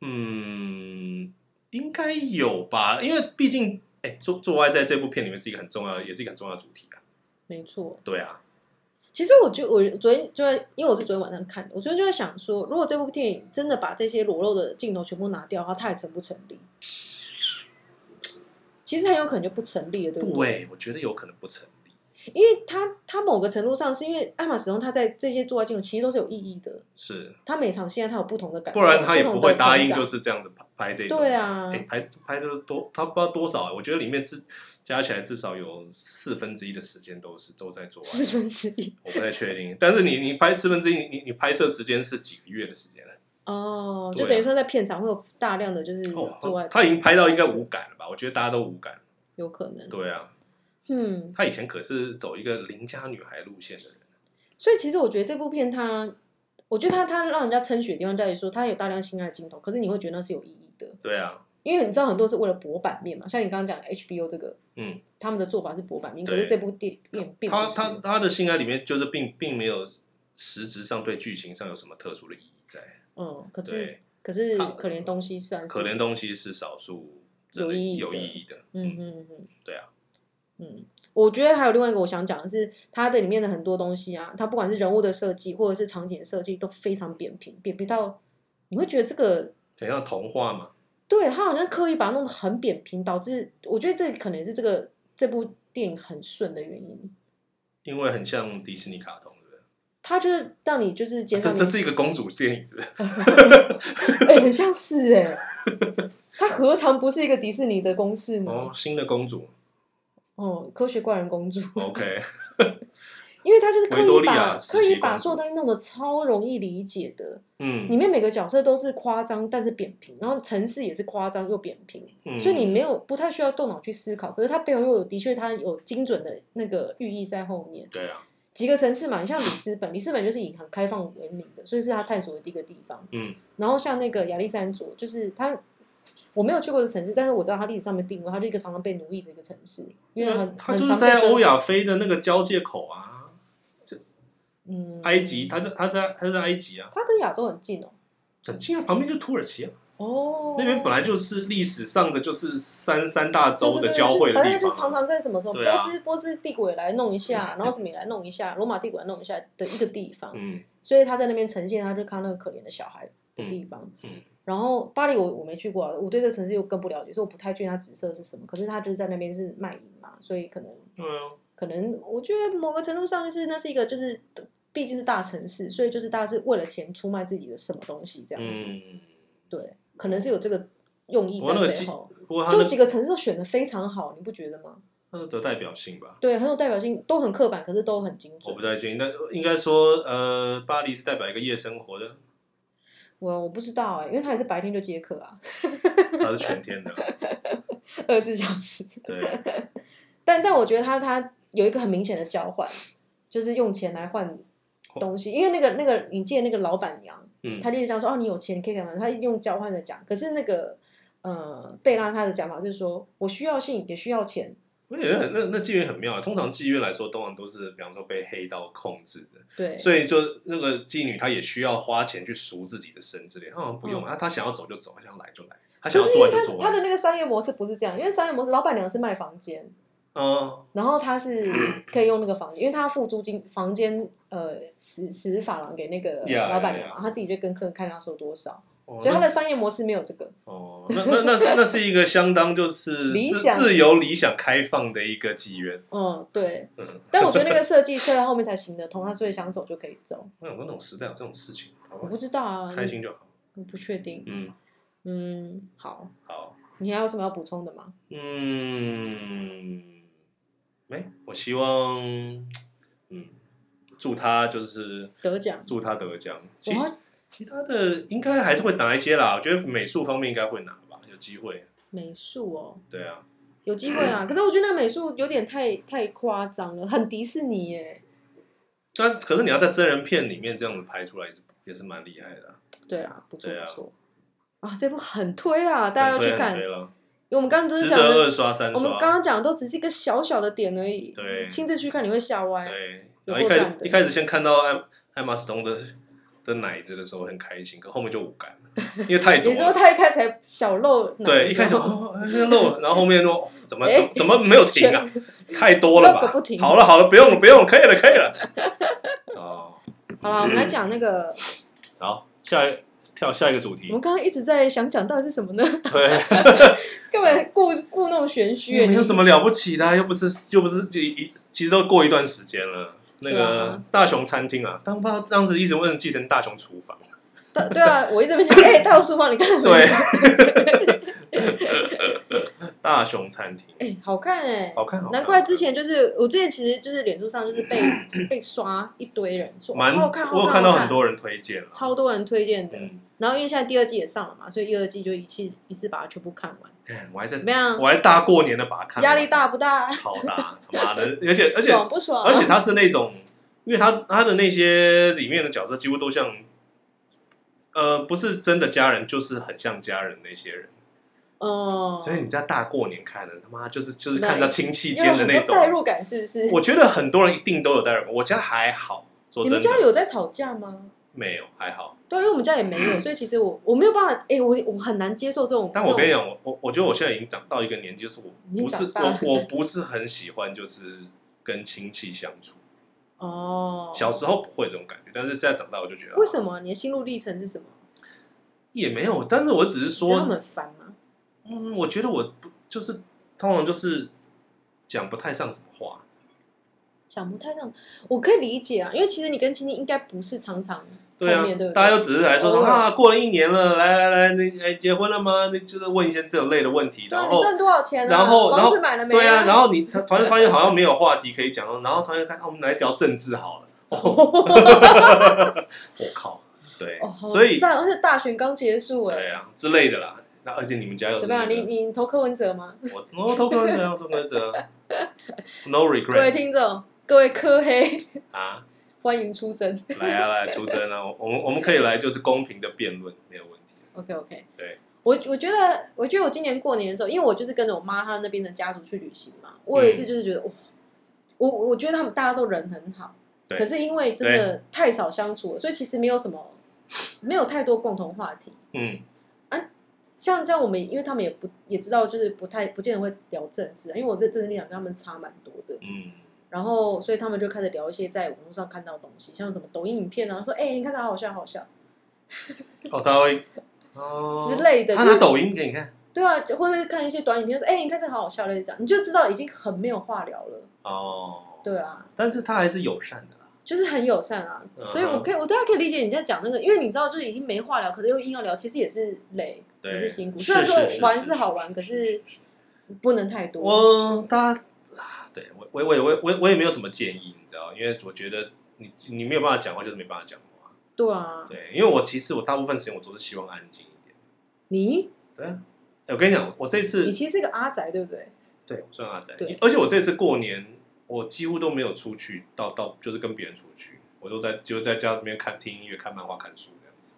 Speaker 1: 嗯，应该有吧，因为毕竟。哎，做做爱在这部片里面是一个很重要的，也是一个很重要的主题啊。
Speaker 2: 没错。
Speaker 1: 对啊。
Speaker 2: 其实我就我昨天就在，因为我是昨天晚上看的，我昨天就在想说，如果这部电影真的把这些裸露的镜头全部拿掉的话，它还成不成立？其实很有可能就不成立了，对不对？
Speaker 1: 对，我觉得有可能不成立。
Speaker 2: 因为他他某个程度上是因为艾玛史东他在这些做爱镜头其实都是有意义的，
Speaker 1: 是
Speaker 2: 他每场戏他有不同的感受，
Speaker 1: 不然他也不会答应就是这样子拍拍这种。
Speaker 2: 对啊，
Speaker 1: 欸、拍拍的多，他不知道多少，我觉得里面至加起来至少有四分之一的时间都是都在做爱。
Speaker 2: 四分之一，
Speaker 1: 我不太确定。但是你你拍四分之一，你你拍摄时间是几个月的时间呢？
Speaker 2: 哦，就等于说在片场会有大量的就是做爱、哦。
Speaker 1: 他已经拍到应该无感了吧？我觉得大家都无感。
Speaker 2: 有可能。
Speaker 1: 对啊。
Speaker 2: 嗯，
Speaker 1: 他以前可是走一个邻家女孩路线的人，
Speaker 2: 所以其实我觉得这部片他，我觉得他他让人家称许的地方在于说，他有大量性爱镜头，可是你会觉得那是有意义的。
Speaker 1: 对啊，
Speaker 2: 因为你知道很多是为了博版面嘛，像你刚刚讲 HBO 这个，嗯，他们的做法是博版面，可是这部电影并他
Speaker 1: 他他的性爱里面就是并并没有实质上对剧情上有什么特殊的意义在。
Speaker 2: 嗯，可是可是可怜东西算是
Speaker 1: 可怜东西是少数有意义有意义的，
Speaker 2: 嗯嗯嗯，
Speaker 1: 对啊。
Speaker 2: 嗯，我觉得还有另外一个我想讲的是，它的里面的很多东西啊，它不管是人物的设计或者是场景设计都非常扁平，扁平到你会觉得这个
Speaker 1: 很像童话嘛？
Speaker 2: 对，他好像刻意把它弄得很扁平，导致我觉得这可能是这个这部电影很顺的原因。
Speaker 1: 因为很像迪士尼卡通？
Speaker 2: 他就是让你就是减少、啊、
Speaker 1: 这这是一个公主电影？
Speaker 2: 哎、欸，很像是哎、欸，它何尝不是一个迪士尼的公式呢？
Speaker 1: 哦，新的公主。
Speaker 2: 哦，科学怪人公主。
Speaker 1: OK，
Speaker 2: 因为他就是刻意把刻意把所有东西弄得超容易理解的。嗯，里面每个角色都是夸张，但是扁平，然后城市也是夸张又扁平，嗯，所以你没有不太需要动脑去思考。可是它背后又有的确它有精准的那个寓意在后面。
Speaker 1: 对啊，
Speaker 2: 几个城市嘛，你像里斯本，里斯本就是以很开放闻名的，所以是他探索的第一个地方。嗯，然后像那个亚历山卓，就是他。我没有去过的城市，但是我知道它历史上面定位，它是一个常常被奴役的一个城市，因为很
Speaker 1: 它就是在欧亚非的那个交界口啊，嗯，埃及，它在它在它在埃及啊，
Speaker 2: 它跟亚洲很近哦，
Speaker 1: 很近啊，旁边就土耳其啊，
Speaker 2: 哦，
Speaker 1: 那边本来就是历史上的就是三三大洲的交汇的地方，啊，反正
Speaker 2: 就常常在什么时候，波斯波斯帝国也来弄一下，然后什么也来弄一下，罗马帝国来弄一下的一个地方，嗯，所以他在那边呈现，他就看那个可怜的小孩的地方，嗯。嗯然后巴黎我我没去过，啊，我对这个城市又更不了解，所以我不太确定它紫色是什么。可是它就是在那边是卖淫嘛，所以可能，
Speaker 1: 对啊，
Speaker 2: 可能我觉得某个程度上就是那是一个就是毕竟是大城市，所以就是大家是为了钱出卖自己的什么东西这样子。嗯，对，可能是有这个用意在背后。所以几个城市都选的非常好，你不觉得吗？
Speaker 1: 它的代表性吧，
Speaker 2: 对，很有代表性，都很刻板，可是都很精准。
Speaker 1: 我不太清，但应该说，呃，巴黎是代表一个夜生活的。
Speaker 2: 我我不知道哎、欸，因为他也是白天就接客啊，
Speaker 1: 他是全天的，
Speaker 2: 二十四小时。
Speaker 1: 对，
Speaker 2: 但但我觉得他他有一个很明显的交换，就是用钱来换东西，因为那个那个你见那个老板娘，嗯，他就是想说哦，你有钱你可以干嘛？他用交换的讲，可是那个呃贝拉他的讲法就是说我需要性也需要钱。
Speaker 1: 我觉得那那妓院很妙啊！通常妓院来说，通常都是比方说被黑道控制的，
Speaker 2: 对，
Speaker 1: 所以就那个妓女她也需要花钱去赎自己的身之类。她好像不用啊，她想要走就走，她想来就来，她想要做就做。
Speaker 2: 她的那个商业模式不是这样，因为商业模式，老板娘是卖房间，
Speaker 1: 嗯，然
Speaker 2: 后她是 可以用那个房间，因为她付租金，房间呃十十法郎给那个老板娘嘛，她自己就跟客人看她收多少。所以他的商业模式没有这个
Speaker 1: 哦，那那那是那是一个相当就是
Speaker 2: 理 想
Speaker 1: 自由、理想、开放的一个妓院。
Speaker 2: 嗯，对。嗯，但我觉得那个设计设在后面才行得通，他所以想走就可以走。
Speaker 1: 那有那种时代有这种事情？
Speaker 2: 我不知道啊，
Speaker 1: 开心就好。
Speaker 2: 我不确定。
Speaker 1: 嗯
Speaker 2: 嗯，好。
Speaker 1: 好。
Speaker 2: 你还有什么要补充的吗？
Speaker 1: 嗯，没。我希望，嗯，祝他就是
Speaker 2: 得奖，
Speaker 1: 祝他得奖。其他的应该还是会拿一些啦，我觉得美术方面应该会拿吧，有机会。
Speaker 2: 美术哦，
Speaker 1: 对啊，
Speaker 2: 有机会啊。可是我觉得那个美术有点太太夸张了，很迪士尼耶。
Speaker 1: 但可是你要在真人片里面这样子拍出来，也是也是蛮厉害的。
Speaker 2: 对啊，不错不错。啊，这部很推啦，大家要去看。因为我们刚刚都是讲的
Speaker 1: 二刷三刷，
Speaker 2: 我们刚刚讲的都只是一个小小的点而已。
Speaker 1: 对，
Speaker 2: 亲自去看你会吓歪。
Speaker 1: 对，然后一开始一开始先看到艾艾玛斯东的。的奶子的时候很开心，可后面就无感了，因为太多。
Speaker 2: 你说他一开始才小漏奶，
Speaker 1: 对，一开始哦露，然后后面说 怎么怎么没有停啊？太多了吧？好了好了，不用了不用了，可以了可以了。哦，
Speaker 2: 好了，我们来讲那个。
Speaker 1: 好，下一跳下一个主题。
Speaker 2: 我们刚刚一直在想讲到底是什么呢？
Speaker 1: 对，
Speaker 2: 根本故故弄玄虚。
Speaker 1: 没有什么了不起的，又不是又不是就一。其实都过一段时间了。那个大雄餐厅啊，当不知道当时一直问继承大雄厨房。
Speaker 2: 对啊，我一直没想，哎、欸，大雄厨房你看到没？
Speaker 1: 对。大雄餐厅，
Speaker 2: 哎、欸，好看哎、欸，
Speaker 1: 好看，
Speaker 2: 难怪之前就是我之前其实就是脸书上就是被 被刷一堆人说蛮好看，
Speaker 1: 我有看到很多人推荐，
Speaker 2: 超多人推荐的、嗯。然后因为现在第二季也上了嘛，所以一二季就一气一次把它全部看完。
Speaker 1: 我还在
Speaker 2: 怎么样？
Speaker 1: 我还大过年的把它看完，
Speaker 2: 压力大不大？
Speaker 1: 超大，他妈的！而且 而且
Speaker 2: 爽不爽、啊？
Speaker 1: 而且他是那种，因为他他的那些里面的角色几乎都像，呃，不是真的家人，就是很像家人那些人。哦、oh，所以你在大过年看的，他妈就是就是看到亲戚间的那种
Speaker 2: 代入感，是不是？
Speaker 1: 我觉得很多人一定都有代入感。我家还好，
Speaker 2: 你们家有在吵架吗？
Speaker 1: 没有，还好。
Speaker 2: 对，因为我们家也没有，所以其实我我没有办法，哎、欸，我我很难接受这种。
Speaker 1: 但我跟你讲，我我我觉得我现在已经长到一个年纪，就是我不是我我不是很喜欢就是跟亲戚相处。哦、oh，小时候不会这种感觉，但是现在长大我就觉得，
Speaker 2: 为什么？你的心路历程是什么？
Speaker 1: 也没有，但是我只是说
Speaker 2: 他们很烦吗？
Speaker 1: 嗯，我觉得我不就是通常就是讲不太上什么话，
Speaker 2: 讲不太上，我可以理解啊，因为其实你跟亲戚应该不是常常
Speaker 1: 对啊，
Speaker 2: 对？
Speaker 1: 大家都只是来说说啊，过了一年了，来来来，那哎结婚了吗？那就是问一些这种类的问题，然后
Speaker 2: 你赚多少钱？
Speaker 1: 然后然后
Speaker 2: 房子买了没？
Speaker 1: 对啊，然后你突然发现好像没有话题可以讲，然后突然看我们来聊政治好了，我靠，对，所以
Speaker 2: 而且大选刚结束哎，
Speaker 1: 对啊之类的啦。那而且你们家有
Speaker 2: 怎么样？你你投柯文哲吗？
Speaker 1: 我我投柯文哲，我投柯文哲。No regret。
Speaker 2: 各位听众，各位柯黑
Speaker 1: 啊，
Speaker 2: 欢迎出征。
Speaker 1: 来啊来出征啊！我们我们可以来就是公平的辩论，没有问题。
Speaker 2: OK OK。
Speaker 1: 对，
Speaker 2: 我我觉得我觉得我今年过年的时候，因为我就是跟着我妈她那边的家族去旅行嘛，我也是就是觉得哇，我我觉得他们大家都人很好，可是因为真的太少相处了，所以其实没有什么，没有太多共同话题。嗯。像这样，我们因为他们也不也知道，就是不太不见得会聊政治，因为我这政治立场跟他们差蛮多的。嗯，然后所以他们就开始聊一些在网络上看到的东西，像什么抖音影片啊，说哎、欸，你看他好笑，好笑。
Speaker 1: 哦，他会 哦
Speaker 2: 之类的，
Speaker 1: 他拿抖音给你看。
Speaker 2: 对啊，或者是看一些短影片，说哎、欸，你看这好好笑，类似这样，你就知道已经很没有话聊了。哦，对啊，
Speaker 1: 但是他还是友善的。
Speaker 2: 就是很友善啊，所以我可以，我大家可以理解你在讲那个，因为你知道，就是已经没话聊，可是又硬要聊，其实也是累，也是辛苦。虽然说玩是好玩，可是不能太多。
Speaker 1: 我大家对我我我我我我也没有什么建议，你知道，因为我觉得你你没有办法讲话，就是没办法讲话。
Speaker 2: 对啊，
Speaker 1: 对，因为我其实我大部分时间我都是希望安静一点。
Speaker 2: 你
Speaker 1: 对啊，我跟你讲，我这次
Speaker 2: 你其实是个阿宅，对不对？
Speaker 1: 对，我算阿宅。对，而且我这次过年。我几乎都没有出去，到到就是跟别人出去，我都在就在家里面看听音乐、看漫画、看书这样子，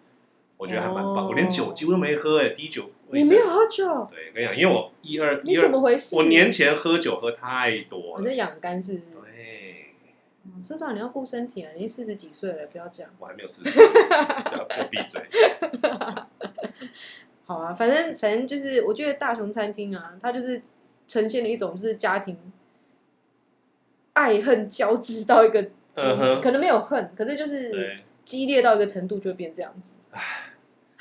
Speaker 1: 我觉得还蛮棒。Oh. 我连酒几乎都没喝哎、欸，滴酒。
Speaker 2: 你没有喝酒？
Speaker 1: 对，跟你讲，因为我一二
Speaker 2: 你怎么回事？
Speaker 1: 我年前喝酒喝太多了，
Speaker 2: 你在养肝是不是？
Speaker 1: 对，
Speaker 2: 社长你要顾身体啊，你四十几岁了，不要讲。
Speaker 1: 我还没有四十，不要闭嘴。
Speaker 2: 好啊，反正反正就是，我觉得大雄餐厅啊，它就是呈现了一种就是家庭。爱恨交织到一个，嗯，可能没有恨，可是就是激烈到一个程度，就会变这样子。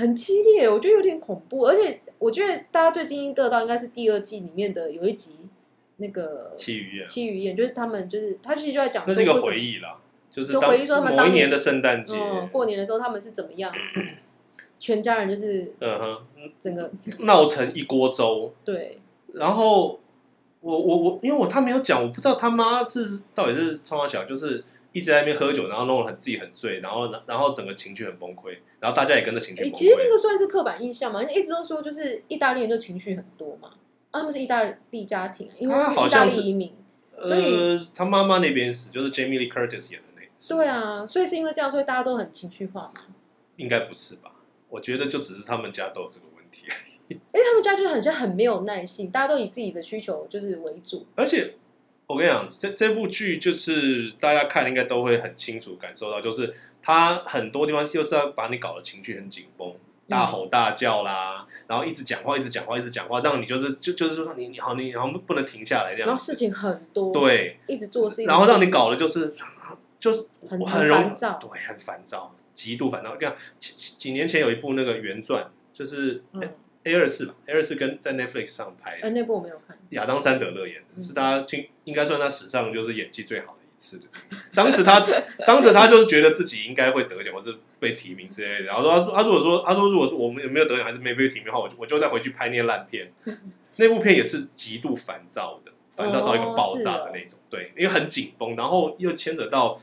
Speaker 2: 很激烈，我觉得有点恐怖。而且我觉得大家最津津乐道应该是第二季里面的有一集，那个《
Speaker 1: 戚于燕》。
Speaker 2: 戚于燕就是他们，就是他其实就在讲，
Speaker 1: 那是一个回忆啦，就是
Speaker 2: 就回忆说他们当
Speaker 1: 年，年的圣诞节，
Speaker 2: 嗯，过年的时候他们是怎么样，全家人就是嗯哼，整个
Speaker 1: 闹成一锅粥。
Speaker 2: 对，
Speaker 1: 然后。我我我，因为我他没有讲，我不知道他妈是到底是从小就是一直在那边喝酒，然后弄得很自己很醉，然后然后整个情绪很崩溃，然后大家也跟着情绪崩溃。
Speaker 2: 其实这个算是刻板印象嘛，因为一直都说就是意大利人就情绪很多嘛，啊，他们是意大利家庭，因为意大利移民，所以
Speaker 1: 呃，他妈妈那边是就是 Jamie Lee Curtis 演的那个。
Speaker 2: 对啊，所以是因为这样，所以大家都很情绪化嘛？
Speaker 1: 应该不是吧？我觉得就只是他们家都有这个问题。
Speaker 2: 因为，他们家就很像很没有耐性，大家都以自己的需求就是为主。
Speaker 1: 而且我跟你讲，这这部剧就是大家看应该都会很清楚感受到，就是它很多地方就是要把你搞得情绪很紧绷，大吼大叫啦，嗯、然后一直讲话，一直讲话，一直讲话，让你就是就就是说你你好你然后不能停下来这样。
Speaker 2: 然后事情很多，
Speaker 1: 对，
Speaker 2: 一直做事，
Speaker 1: 然后让你搞的就是就是
Speaker 2: 很
Speaker 1: 很
Speaker 2: 烦躁，
Speaker 1: 对，很烦躁，极度烦躁。这样几几年前有一部那个原传，就是。嗯 A 二四吧，A 二四跟在 Netflix 上拍的，
Speaker 2: 呃，那部我没有看。
Speaker 1: 亚当·山德勒演的，嗯、是大家听应该算他史上就是演技最好的一次的。当时他当时他就是觉得自己应该会得奖，或是被提名之类的。然后说他说他如果说他说如果说我们有没有得奖还是没被提名的话，我就我就再回去拍那些烂片。那部片也是极度烦躁的，烦躁到一个爆炸的那种。哦、对，因为很紧绷，然后又牵扯到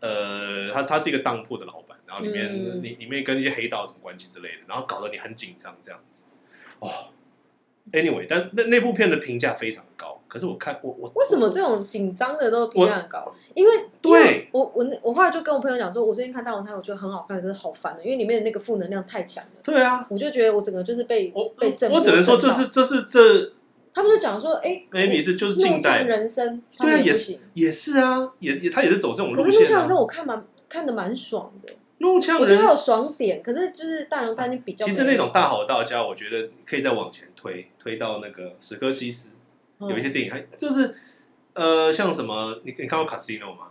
Speaker 1: 呃，他他是一个当铺的老板，然后里面里、嗯、里面跟一些黑道什么关系之类的，然后搞得你很紧张这样子。哦，Anyway，但那那部片的评价非常高。可是我看我我
Speaker 2: 为什么这种紧张的都评价很高？因为对我我我后来就跟我朋友讲说，我最近看《大龙餐》，我觉得很好看，可是好烦的，因为里面的那个负能量太强了。
Speaker 1: 对啊，
Speaker 2: 我就觉得我整个就是被
Speaker 1: 我
Speaker 2: 被震。
Speaker 1: 我只能说这是这是这。
Speaker 2: 他们就讲说，哎
Speaker 1: ，maybe 是就是近代
Speaker 2: 人生，
Speaker 1: 对啊，也是也是啊，也也他也是走这种路线。
Speaker 2: 可是《怒呛人生》我看蛮看的蛮爽的。
Speaker 1: 怒呛人，
Speaker 2: 我觉得有爽点，可是就是大龙餐厅比较。
Speaker 1: 其实那种大吼大叫，我觉得可以再往前推，推到那个史科西斯，有一些电影还就是呃，像什么，你你看过 Casino 吗？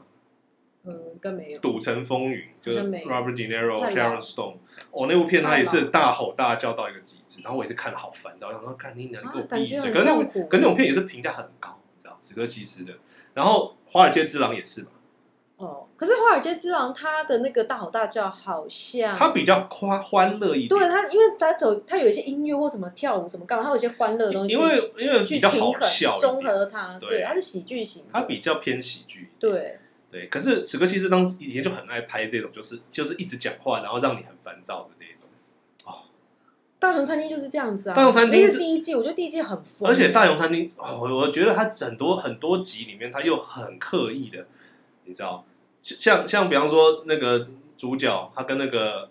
Speaker 2: 嗯，更没有。
Speaker 1: 赌城风云就是 Robert De Niro、Sharon Stone，哦，那部片他也是大吼大叫到一个极致，然后我也是看的好烦，然后想说，看你能给我闭嘴。可是那种，可是那种片也是评价很高，你知道，史科西斯的。然后《华尔街之狼》也是嘛。
Speaker 2: 哦，可是《华尔街之狼》他的那个大吼大叫好像
Speaker 1: 他比较夸欢乐一点，
Speaker 2: 对他，因为他走他有一些音乐或什么跳舞什么干嘛，他有一些欢乐的东西，
Speaker 1: 因为因为比较好笑，
Speaker 2: 综合他，对，他是喜剧型，
Speaker 1: 他比较偏喜剧，
Speaker 2: 对
Speaker 1: 对。可是史克西斯当时以前就很爱拍这种，就是就是一直讲话，然后让你很烦躁的那种。哦，
Speaker 2: 大熊餐厅就是这样子啊，
Speaker 1: 大熊餐厅
Speaker 2: 是第一季，我觉得第一季很疯，
Speaker 1: 而且大熊餐厅哦，我觉得他很多很多集里面他又很刻意的，你知道。像像比方说那个主角，他跟那个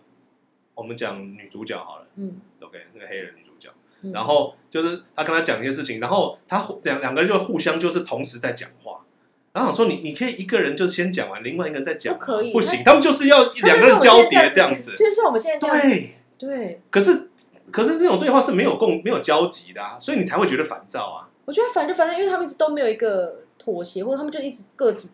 Speaker 1: 我们讲女主角好了，嗯，OK，那个黑人女主角，嗯、然后就是他跟他讲一些事情，然后他两两个人就互相就是同时在讲话，然后说你你可以一个人就先讲完，另外一个人再讲，
Speaker 2: 不可以，
Speaker 1: 不行，他，们就是要两个人交叠这样子，
Speaker 2: 就像我们现在这样
Speaker 1: 对
Speaker 2: 对，
Speaker 1: 可是可是那种对话是没有共没有交集的啊，所以你才会觉得烦躁啊。
Speaker 2: 我觉得烦就烦，因为他们一直都没有一个妥协，或者他们就一直各自。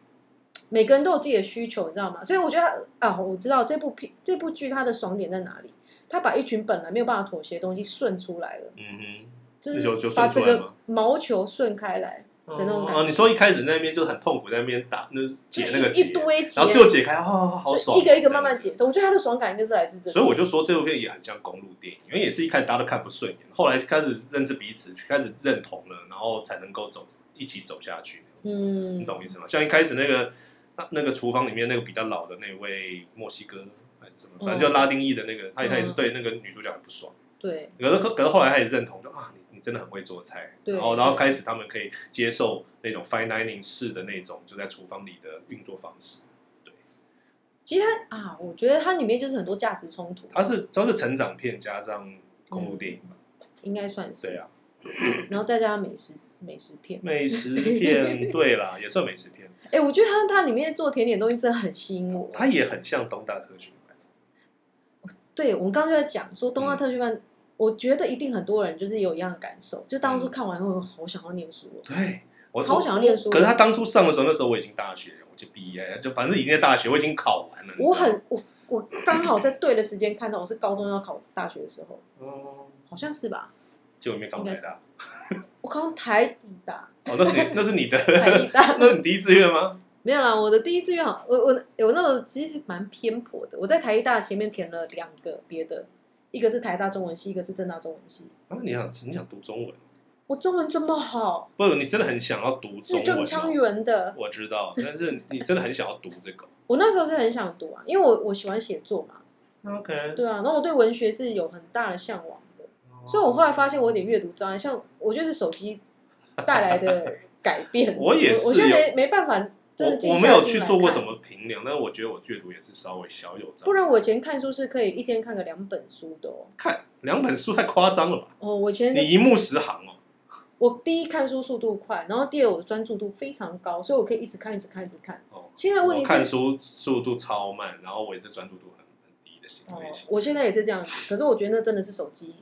Speaker 2: 每个人都有自己的需求，你知道吗？所以我觉得啊，我知道这部片、这部剧它的爽点在哪里。他把一群本来没有办法妥协的东西顺出来了，嗯哼，就是把这个毛球顺开来的那种感觉。
Speaker 1: 哦，你说一开始那边就很痛苦，在那边打那解那个
Speaker 2: 一堆结，
Speaker 1: 然后最后解开，哦，好爽，
Speaker 2: 一个一个慢慢解。我觉得他的爽感应该是来自这。
Speaker 1: 所以我就说这部片也很像公路电影，因为也是一开始大家都看不顺眼，后来开始认识彼此，开始认同了，然后才能够走一起走下去。嗯，你懂意思吗？像一开始那个。那那个厨房里面那个比较老的那位墨西哥还是什么，反正就拉丁裔的那个，他他也是对那个女主角很不爽。对，可是可是后来他也认同，就啊，你你真的很会做菜。对，然后然后开始他们可以接受那种 fine dining 式的那种就在厨房里的运作方式。对，
Speaker 2: 其实他啊，我觉得它里面就是很多价值冲突。
Speaker 1: 它是它是成长片加上公路电影吧，
Speaker 2: 应该算是。
Speaker 1: 对啊，
Speaker 2: 然后再加上美食美食片，
Speaker 1: 美食片 对啦，也算美食片。
Speaker 2: 哎，我觉得他他里面做甜点东西真的很吸引我。
Speaker 1: 他也很像东大特训班。
Speaker 2: 对，我们刚刚就在讲说东大特训班，我觉得一定很多人就是有一样的感受，就当初看完以后好想要念书。
Speaker 1: 对，我
Speaker 2: 超想要念书。
Speaker 1: 可是他当初上的时候，那时候我已经大学了，我就毕业，就反正已经在大学，我已经考完了。
Speaker 2: 我很我我刚好在对的时间看到，我是高中要考大学的时候。哦，好像是吧？
Speaker 1: 结果没考台大。
Speaker 2: 我考台艺大。
Speaker 1: 哦，那是你那是你的
Speaker 2: 台艺大，
Speaker 1: 那是你第一志愿吗？
Speaker 2: 没有啦，我的第一志愿好，我我我那时候其实蛮偏颇的。我在台大前面填了两个别的，一个是台大中文系，一个是正大中文系。
Speaker 1: 啊，你想你想读中文？
Speaker 2: 我中文这么好？
Speaker 1: 不，你真的很想要读中文？
Speaker 2: 正腔圆的，
Speaker 1: 我知道，但是你真的很想要读这个。
Speaker 2: 我那时候是很想读啊，因为我我喜欢写作嘛。
Speaker 1: OK。
Speaker 2: 对啊，然后我对文学是有很大的向往的，所以我后来发现我有点阅读障碍，像我觉得是手机。带来的改变，
Speaker 1: 我也是，
Speaker 2: 我现在没没办法，
Speaker 1: 我我没有去做过什么评量，但是我觉得我阅读也是稍微小有。
Speaker 2: 不然我以前看书是可以一天看个两本书的哦。
Speaker 1: 看两本书太夸张了吧？
Speaker 2: 哦，我以前
Speaker 1: 你一目十行哦。
Speaker 2: 我第一看书速度快，然后第二我的专注度非常高，所以我可以一直看，一直看，一直看。哦，现在问题是
Speaker 1: 看书速度超慢，然后我也是专注度很很低的型类型。
Speaker 2: 我现在也是这样，可是我觉得那真的是手机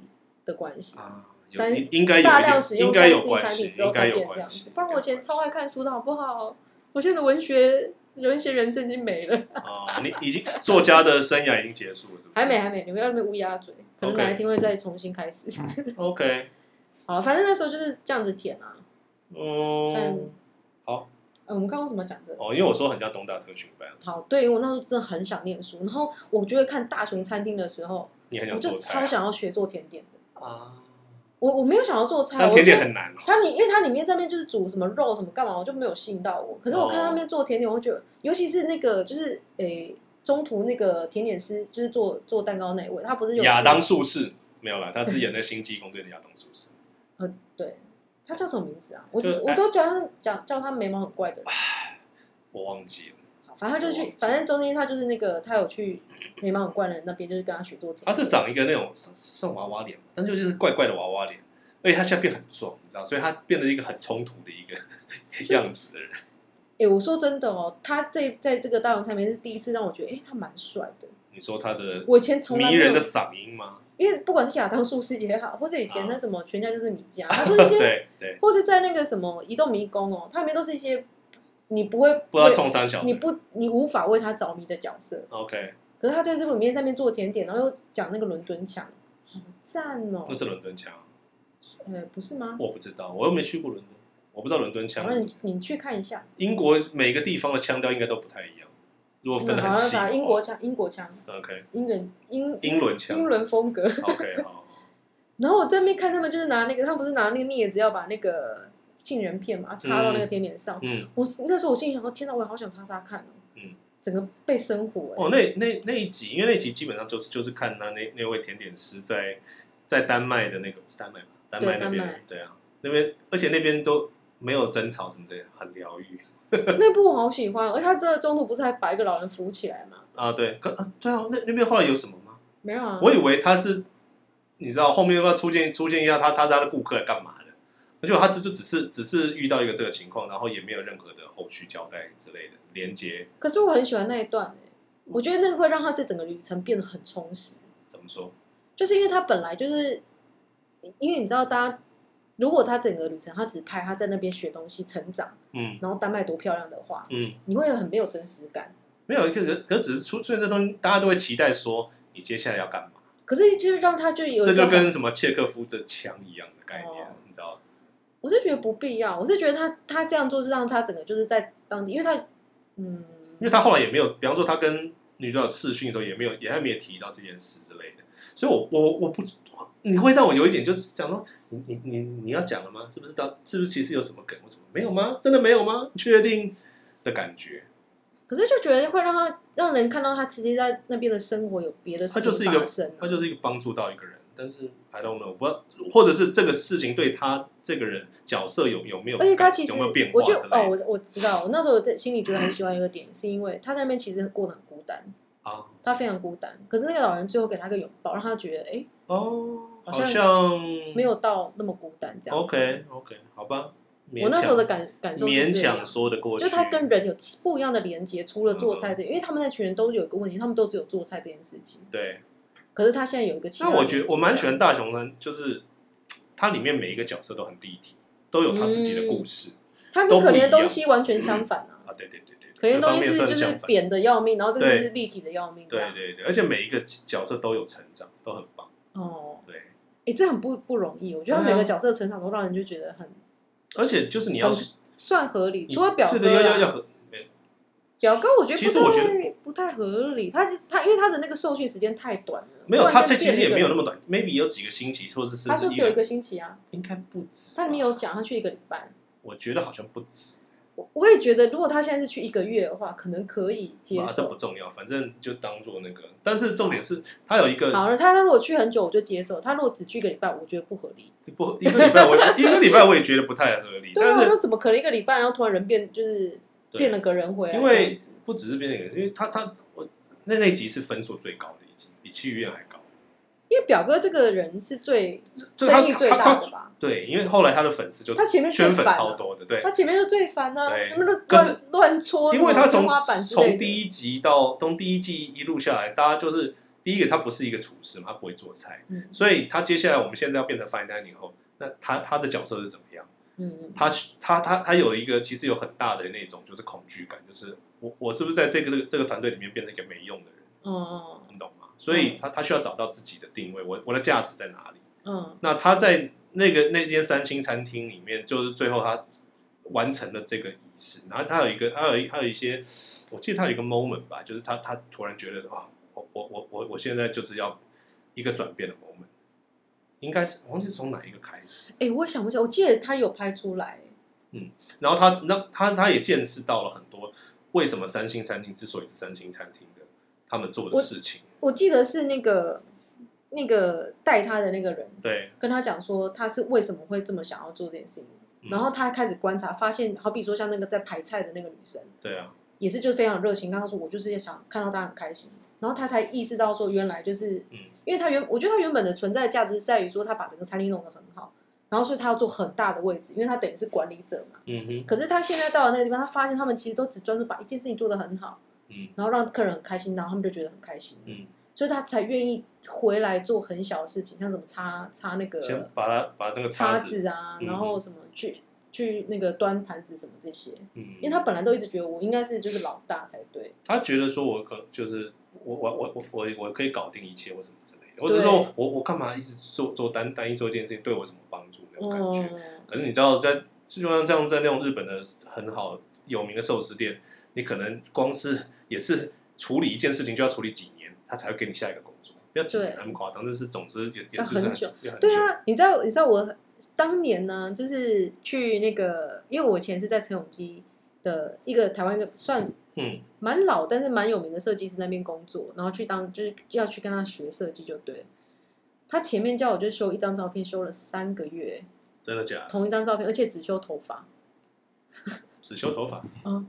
Speaker 2: 的关系啊。
Speaker 1: 三应该
Speaker 2: 大量使用三 C 产品之后才变这样子，不然我以前超爱看书的好不好？我现在文学有一些人生已经没了。
Speaker 1: 哦，你已经作家的生涯已经结束了，
Speaker 2: 还没还没，你们要那边乌鸦嘴，可能哪一天会再重新开始。
Speaker 1: OK，
Speaker 2: 好了，反正那时候就是这样子填啊。
Speaker 1: 嗯，但好。
Speaker 2: 我们刚刚为什么讲这
Speaker 1: 个？哦，因为我说很像东大特训班。
Speaker 2: 好，对，我那时候真的很想念书，然后我觉得看大熊餐厅的时候，我就超想要学做甜点的啊。我我没有想要做菜，
Speaker 1: 但甜点很难。
Speaker 2: 它里因为它里面这边就是煮什么肉什么干嘛，我就没有吸引到我。可是我看他们做甜点，我会觉得，尤其是那个就是诶，中途那个甜点师就是做做蛋糕那位，他不是有
Speaker 1: 亚当术士没有啦，他是演那星际攻队的亚当术士。
Speaker 2: 呃，对。他叫什么名字啊？我我都叫他讲叫他眉毛很怪的人。
Speaker 1: 我忘记了。
Speaker 2: 反正他就去，反正中间他就是那个他有去眉毛很怪的人那边，就是跟他学做甜。
Speaker 1: 他是长一个那种像娃娃脸，但是就是怪怪的娃娃脸，而且他现在变很壮，你知道，所以他变得一个很冲突的一个 样子的人。
Speaker 2: 哎，我说真的哦，他在在这个大龙餐里面是第一次让我觉得，哎，他蛮帅的。
Speaker 1: 你说他的
Speaker 2: 我以前从来
Speaker 1: 迷人的嗓音吗？
Speaker 2: 因为不管是亚当术士也好，或者以前那什么全家就是米家，他都是一些，
Speaker 1: 对对，
Speaker 2: 或是在那个什么移动迷宫哦，他里面都是一些你不会
Speaker 1: 不知道冲三小，
Speaker 2: 你不你无法为他着迷的角色。
Speaker 1: OK，
Speaker 2: 可是他在这里面在那边做甜点，然后又讲那个伦敦腔，好赞哦！
Speaker 1: 这是伦敦腔？
Speaker 2: 呃，不是吗？
Speaker 1: 我不知道，我又没去过伦敦，我不知道伦敦腔。
Speaker 2: 那你你去看一下，
Speaker 1: 英国每个地方的腔调应该都不太一样。如果分得很细，
Speaker 2: 英国腔，英国腔
Speaker 1: ，OK，
Speaker 2: 英伦英
Speaker 1: 英伦腔，
Speaker 2: 英伦风格
Speaker 1: ，OK，好。
Speaker 2: 然后我在那边看他们，就是拿那个，他们不是拿那个镊子要把那个杏仁片嘛插到那个甜点上。嗯，我那时候我心里想说，天哪，我也好想插插看哦。嗯，整个被生活。
Speaker 1: 哦，那那那一集，因为那一集基本上就是就是看他那那位甜点师在在丹麦的那个是丹麦嘛，丹麦那边，对啊，那边而且那边都没有争吵什么的，很疗愈。
Speaker 2: 那部我好喜欢，而他这中途不是还把一个老人扶起来吗？
Speaker 1: 啊，对，可啊，对啊，那那边后来有什么吗？
Speaker 2: 没有啊，
Speaker 1: 我以为他是，你知道后面又要出现出现一下他他是他的顾客来干嘛的？而且他只就只是只是遇到一个这个情况，然后也没有任何的后续交代之类的连接。
Speaker 2: 可是我很喜欢那一段诶，我觉得那个会让他这整个旅程变得很充实。
Speaker 1: 怎么说？
Speaker 2: 就是因为他本来就是，因为你知道大家。如果他整个旅程，他只拍他在那边学东西、成长，嗯，然后丹麦多漂亮的话，嗯，你会有很没有真实感。
Speaker 1: 没有一个人，可只是出出现这东西，大家都会期待说你接下来要干嘛。
Speaker 2: 可是就是让他就有
Speaker 1: 这就跟什么契诃夫这枪一样的概念？
Speaker 2: 我是觉得不必要，我是觉得他他这样做是让他整个就是在当地，因为他嗯，
Speaker 1: 因为他后来也没有，比方说他跟女主角试训的时候也没有，也还没有提到这件事之类的，所以我我我不。你会让我有一点就是讲说，你你你你要讲了吗？是不是到是不是其实有什么梗？什么没有吗？真的没有吗？确定的感觉。
Speaker 2: 可是就觉得会让他让人看到他其实在那边的生活有别的事情发生。他就是一
Speaker 1: 个他就是一个帮助到一个人，但是 I don't know，不知道或者是这个事情对他这个人角色有有没有？
Speaker 2: 而且他其实
Speaker 1: 有没有变化？
Speaker 2: 我就哦，我我知道，我那时候在心里觉得很喜欢一个点，是因为他在那边其实过得很孤单啊，他非常孤单。可是那个老人最后给他一个拥抱，让他觉得哎哦。好像没有到那么孤单这样。
Speaker 1: OK OK，好吧。
Speaker 2: 我那时候的感感受
Speaker 1: 勉强说的过去，
Speaker 2: 就他跟人有不一样的连接，除了做菜这，因为他们那群人都有一个问题，他们都只有做菜这件事情。
Speaker 1: 对。
Speaker 2: 可是他现在有一个，
Speaker 1: 那我觉得我蛮喜欢大雄呢，就是它里面每一个角色都很立体，都有他自己的故事。
Speaker 2: 他跟可怜的东西完全相反啊！
Speaker 1: 啊，对对对对，
Speaker 2: 可怜的东西是就是扁的要命，然后这个是立体的要命。
Speaker 1: 对对对，而且每一个角色都有成长，都很棒。
Speaker 2: 哦，
Speaker 1: 对。
Speaker 2: 哎，这很不不容易。我觉得他每个角色成长都让人就觉得很，
Speaker 1: 而且就是你要
Speaker 2: 算合理。除了表哥，
Speaker 1: 要要要
Speaker 2: 表哥，我觉得其实我觉得不太合理。他他因为他的那个受训时间太短了，
Speaker 1: 没有他这其实也没有那么短，maybe 有几个星期，或者是
Speaker 2: 他说只有一个星期啊，
Speaker 1: 应该不止。
Speaker 2: 他里面有讲他去一个礼拜，
Speaker 1: 我觉得好像不止。
Speaker 2: 我我也觉得，如果他现在是去一个月的话，可能可以接受。
Speaker 1: 这不重要，反正就当做那个。但是重点是他有一个。
Speaker 2: 好了，他他如果去很久，我就接受；他如果只去一个礼拜，我觉得不合理。
Speaker 1: 不，一个礼拜我一个礼拜我也觉得不太合理。
Speaker 2: 对啊，那怎么可能一个礼拜，然后突然人变，就是变了个人回来？
Speaker 1: 因为不只是变了个人，因为他他我那那集是分数最高的比《七鱼苑》还高。
Speaker 2: 因为表哥这个人是最争议最大的吧？
Speaker 1: 对，因为后来他的粉丝就他前面圈粉超多的，对，
Speaker 2: 他前面就最烦啊，他们都
Speaker 1: 乱
Speaker 2: 乱戳，
Speaker 1: 因为他从从第一集到从第一季一路下来，大家就是第一个他不是一个厨师嘛，他不会做菜，所以他接下来我们现在要变成 fine dining 以后，那他他的角色是怎么样？嗯嗯，他他他他有一个其实有很大的那种就是恐惧感，就是我我是不是在这个这个这个团队里面变成一个没用的人？嗯嗯，你懂吗？所以他他需要找到自己的定位，我我的价值在哪里？
Speaker 2: 嗯，
Speaker 1: 那他在那个那间三星餐厅里面，就是最后他完成了这个仪式，然后他有一个，他有一他有一些，我记得他有一个 moment 吧，就是他他突然觉得啊，我我我我我现在就是要一个转变的 moment，应该是忘记从哪一个开始？
Speaker 2: 哎、欸，我想不起来，我记得他有拍出来，
Speaker 1: 嗯，然后他那他他也见识到了很多为什么三星餐厅之所以是三星餐厅的，他们做的事情，
Speaker 2: 我，我记得是那个。那个带他的那个人，
Speaker 1: 对，
Speaker 2: 跟他讲说他是为什么会这么想要做这件事情，嗯、然后他开始观察，发现好比说像那个在排菜的那个女生，
Speaker 1: 对啊，
Speaker 2: 也是就非常热情，跟他说我就是想看到他很开心，然后他才意识到说原来就是，嗯，因为他原我觉得他原本的存在价值是在于说他把整个餐厅弄得很好，然后所以他要做很大的位置，因为他等于是管理者嘛，
Speaker 1: 嗯哼，
Speaker 2: 可是他现在到了那个地方，他发现他们其实都只专注把一件事情做得很好，
Speaker 1: 嗯，
Speaker 2: 然后让客人很开心，然后他们就觉得很开心，
Speaker 1: 嗯。
Speaker 2: 所以他才愿意回来做很小的事情，像什么擦擦那个，
Speaker 1: 先把它把那个
Speaker 2: 叉子啊，
Speaker 1: 嗯、
Speaker 2: 然后什么去去那个端盘子什么这些。
Speaker 1: 嗯，
Speaker 2: 因为他本来都一直觉得我应该是就是老大才对。
Speaker 1: 他觉得说我可就是我我我我我我可以搞定一切或什么之类的，或者说我我干嘛一直做做单单一做一件事情对我有什么帮助那种感觉。嗯、可是你知道在就像这样在那种日本的很好有名的寿司店，你可能光是也是处理一件事情就要处理几年，他才会给你下一个工作。不要讲那么夸张，但是总之也也是很久。
Speaker 2: 对啊，你知道你知道我当年呢，就是去那个，因为我以前是在陈永基的一个台湾一个算嗯蛮老但是蛮有名的设计师那边工作，然后去当就是要去跟他学设计就对。他前面叫我就修一张照片，修了三个月，
Speaker 1: 真的假的？
Speaker 2: 同一张照片，而且只修头发，
Speaker 1: 只修头发，
Speaker 2: 嗯。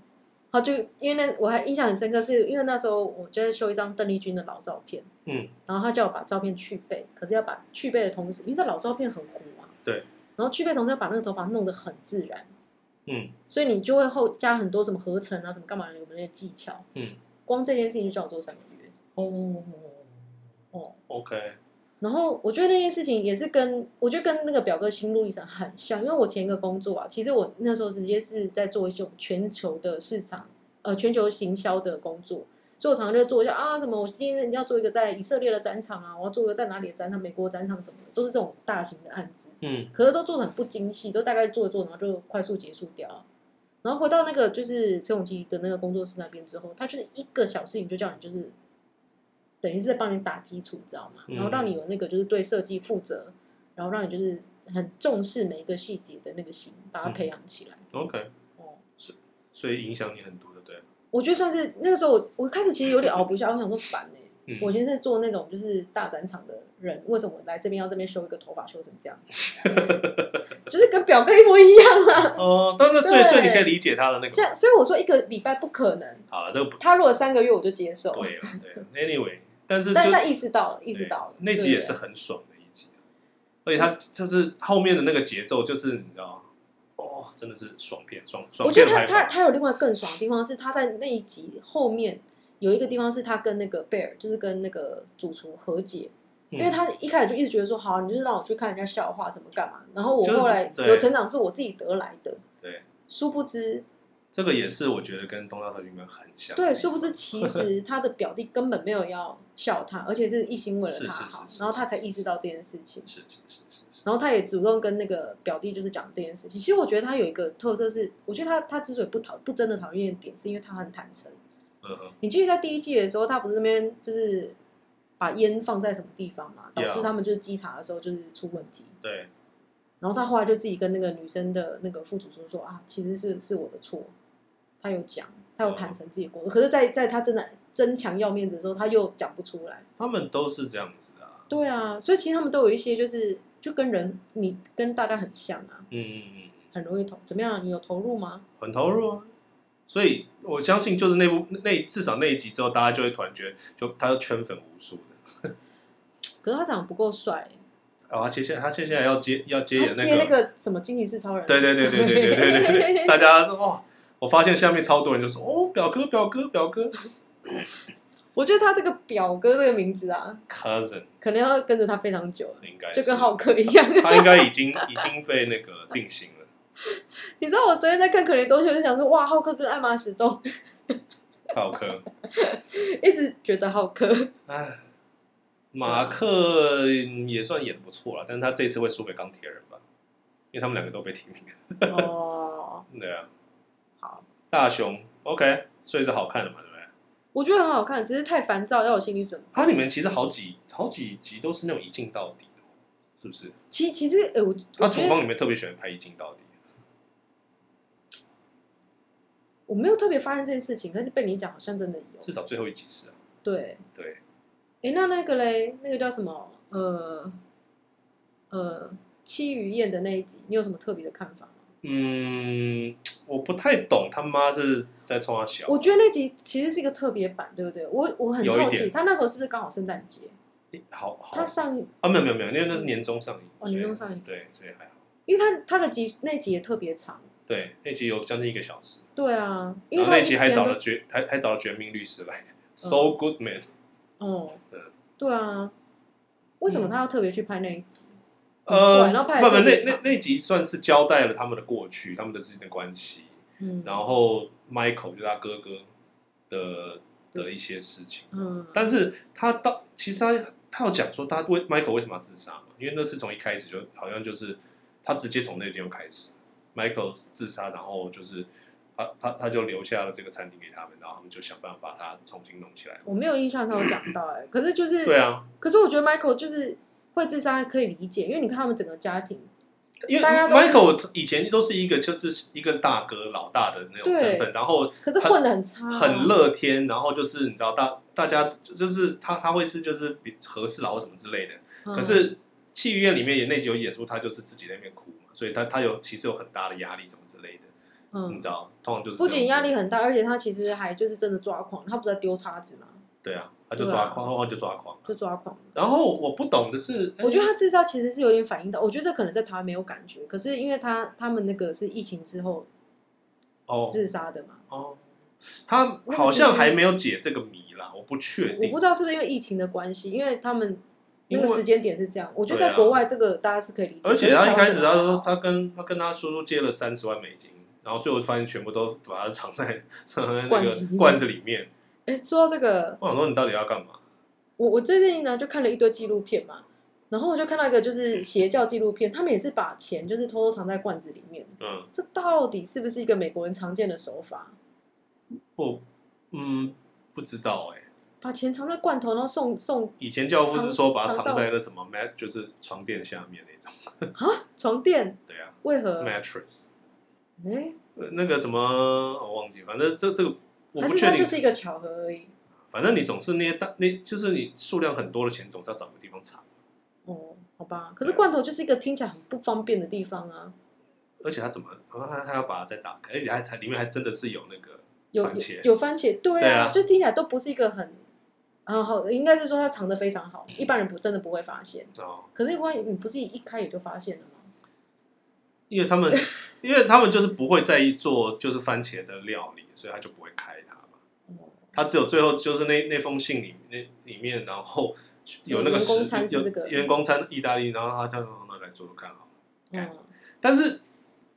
Speaker 2: 好，就因为那我还印象很深刻，是因为那时候我就在修一张邓丽君的老照片，
Speaker 1: 嗯，
Speaker 2: 然后他叫我把照片去背，可是要把去背的同时，因为这老照片很糊啊，
Speaker 1: 对，
Speaker 2: 然后去背同时要把那个头发弄得很自然，
Speaker 1: 嗯，
Speaker 2: 所以你就会后加很多什么合成啊，什么干嘛的有没有那些技巧，
Speaker 1: 嗯，
Speaker 2: 光这件事情就叫我做三个月，
Speaker 1: 哦，
Speaker 2: 哦
Speaker 1: ，OK，
Speaker 2: 然后我觉得那件事情也是跟我觉得跟那个表哥心路历程很像，因为我前一个工作啊，其实我那时候直接是在做一些全球的市场。呃，全球行销的工作，所以我常常就做一下啊，什么我今天要做一个在以色列的展场啊，我要做一个在哪里的展场，美国展场什么的，都是这种大型的案子。
Speaker 1: 嗯，
Speaker 2: 可是都做的很不精细，都大概做一做，然后就快速结束掉。然后回到那个就是陈永基的那个工作室那边之后，他就是一个小事情就叫你就是等于是在帮你打基础，知道吗？然后让你有那个就是对设计负责，然后让你就是很重视每一个细节的那个心，把它培养起来。
Speaker 1: 嗯、OK，哦，是，所以影响你很多的，对。
Speaker 2: 我觉得算是那个时候我，我我开始其实有点熬不下，我想说烦呢、欸。
Speaker 1: 嗯、
Speaker 2: 我现在做那种就是大展场的人，为什么我来这边要这边修一个头发修成这样？就是跟表哥一模一样啊。
Speaker 1: 哦，但那所以所以你可以理解他的那个。
Speaker 2: 这样，所以我说一个礼拜不可能。
Speaker 1: 好了，这个
Speaker 2: 他如果三个月我就接受。
Speaker 1: 对了对，Anyway，但是
Speaker 2: 但他意识到了，意识到了。
Speaker 1: 那集也是很爽的一集，而且他就是后面的那个节奏，就是你知道。哦，真的是爽片，爽爽片。
Speaker 2: 我觉得他他他有另外更爽的地方是，他在那一集后面有一个地方是他跟那个贝尔，就是跟那个主厨和解，嗯、因为他一开始就一直觉得说，好，你就是让我去看人家笑话什么干嘛，然后我后来有成长是我自己得来的，
Speaker 1: 对，
Speaker 2: 殊不知
Speaker 1: 这个也是我觉得跟东大和里面很像，
Speaker 2: 对，殊不知其实 他的表弟根本没有要笑他，而且是一心为了他好，然后他才意识到这件事情，
Speaker 1: 是是是是。
Speaker 2: 然后他也主动跟那个表弟就是讲这件事情。其实我觉得他有一个特色是，我觉得他他之所以不讨不真的讨厌的点，是因为他很坦诚。
Speaker 1: 嗯哼。
Speaker 2: 你记得在第一季的时候，他不是那边就是把烟放在什么地方嘛，导致他们就是稽查的时候就是出问题。
Speaker 1: 对。
Speaker 2: 然后他后来就自己跟那个女生的那个副主厨说啊，其实是是我的错。他有讲，他有坦诚自己过，可是在在他真的争强要面子的时候，他又讲不出来。
Speaker 1: 他们都是这样子啊。
Speaker 2: 对啊，所以其实他们都有一些就是。就跟人，你跟大家很像啊，
Speaker 1: 嗯嗯嗯，
Speaker 2: 很容易投，怎么样？你有投入吗？
Speaker 1: 很投入啊，所以我相信就是那部那至少那一集之后，大家就会突然觉得，就他就圈粉无数的。
Speaker 2: 可是他长得不够帅。
Speaker 1: 哦，他接下他接下来要接要接那个
Speaker 2: 接那个什么惊奇四超人？
Speaker 1: 对对对对对对对对对，大家哇，我发现下面超多人就说哦，表哥表哥表哥。
Speaker 2: 我觉得他这个表哥这个名字啊
Speaker 1: ，cousin，
Speaker 2: 可能要跟着他非常久了，
Speaker 1: 应该
Speaker 2: 就跟浩克一样。
Speaker 1: 他应该已经已经被那个定型了。
Speaker 2: 你知道我昨天在看可怜东西，我就想说，哇，浩克跟艾玛史东，
Speaker 1: 浩克，
Speaker 2: 一直觉得浩克，
Speaker 1: 哎，马克也算演不错了，但是他这次会输给钢铁人吧？因为他们两个都被提名。哦，对啊。
Speaker 2: 好，
Speaker 1: 大雄，OK，所以是好看的嘛？
Speaker 2: 我觉得很好看，只是太烦躁，要有心理准备。
Speaker 1: 它里面其实好几好几集都是那种一镜到底的，是不是？
Speaker 2: 其其实，呃，我
Speaker 1: 他厨房里面特别喜欢拍一镜到底。
Speaker 2: 我没有特别发现这件事情，但是被你讲，好像真的有。
Speaker 1: 至少最后一集是啊。
Speaker 2: 对
Speaker 1: 对。
Speaker 2: 哎，那那个嘞，那个叫什么？呃呃，戚余燕的那一集，你有什么特别的看法吗？
Speaker 1: 嗯，我不太懂他妈是在冲他笑。
Speaker 2: 我觉得那集其实是一个特别版，对不对？我我很好奇，他那时候是不是刚好圣诞节？
Speaker 1: 好，好，
Speaker 2: 他上
Speaker 1: 啊，没有没有没有，因为那是年终上映。
Speaker 2: 哦，年终上映，
Speaker 1: 对，所以还好。
Speaker 2: 因为他他的集那集也特别长。
Speaker 1: 对，那集有将近一个小时。
Speaker 2: 对啊，
Speaker 1: 因为那集还找了绝还还找了绝命律师来，So Good Man。
Speaker 2: 哦，对啊，为什么他要特别去拍那一集？
Speaker 1: 呃，不不，那那那集算是交代了他们的过去，他们的之间的关系。嗯，然后 Michael 就是他哥哥的的一些事情。嗯，但是他到其实他他有讲说他为 Michael 为什么要自杀嘛？因为那是从一开始就好像就是他直接从那个地方开始。Michael 自杀，然后就是他他他就留下了这个餐厅给他们，然后他们就想办法把它重新弄起来。
Speaker 2: 我没有印象他有讲到哎、欸，可是就是
Speaker 1: 对啊，
Speaker 2: 可是我觉得 Michael 就是会自杀可以理解，因为你看他们整个家庭，
Speaker 1: 因为 Michael 以前都是一个就是一个大哥老大的那种身份，然后
Speaker 2: 可是混的很差、啊，
Speaker 1: 很乐天，然后就是你知道大大家就是他他会是就是比和事佬什么之类的，嗯、可是戏院里面也那集有演出他就是自己在那边哭嘛。所以他他有其实有很大的压力，什么之类的，嗯，你知道，通常就是
Speaker 2: 不仅压力很大，而且他其实还就是真的抓狂，他不是在丢叉子吗？
Speaker 1: 对啊，他就抓狂，然后、啊、就抓狂，
Speaker 2: 就抓狂。
Speaker 1: 然后我不懂的是，
Speaker 2: 我觉得他自杀其实是有点反应到，我觉得这可能在台湾没有感觉，可是因为他他们那个是疫情之后哦自杀的嘛，
Speaker 1: 哦，他好像还没有解这个谜啦，我不确定，
Speaker 2: 我不知道是不是因为疫情的关系，因为他们。那个时间点是这样，我觉得在国外这个大家是可以理解。
Speaker 1: 而且他一开始他说他跟他跟他叔叔借了三十万美金，然后最后发现全部都把它藏在 藏在那个罐子里面。
Speaker 2: 哎，说到这个，
Speaker 1: 我想说你到底要干嘛？
Speaker 2: 我我最近呢就看了一堆纪录片嘛，然后我就看到一个就是邪教纪录片，他们也是把钱就是偷偷藏在罐子里面。嗯，这到底是不是一个美国人常见的手法？
Speaker 1: 不，嗯，不知道哎、欸。
Speaker 2: 把钱藏在罐头，然后送送。
Speaker 1: 以前教父是说把它藏在那什么 mat，就是床垫下面那种。
Speaker 2: 啊，床垫？
Speaker 1: 对啊。
Speaker 2: 为何
Speaker 1: ？mattress。
Speaker 2: 哎、欸，
Speaker 1: 那个什么，我忘记，反正这这个我不确定。
Speaker 2: 还是它就是一个巧合而已。
Speaker 1: 反正你总是那些大，那就是你数量很多的钱，总是要找个地方藏。
Speaker 2: 哦，好吧。可是罐头就是一个听起来很不方便的地方啊。
Speaker 1: 而且他怎么，他他要把它再打开，而且还还里面还真的是有那个番茄，
Speaker 2: 有，有，有番茄，对啊，就听起来都不是一个很。啊，好，应该是说它藏的非常好，一般人不真的不会发现。哦。可是万一你不是一开也就发现了吗？因为他们，
Speaker 1: 因为他们就是不会在意做就是番茄的料理，所以他就不会开它嘛。哦。他只有最后就是那那封信里那里面，然后有那个食有员工餐意大利，然后他叫那来做做看好了。嗯。但是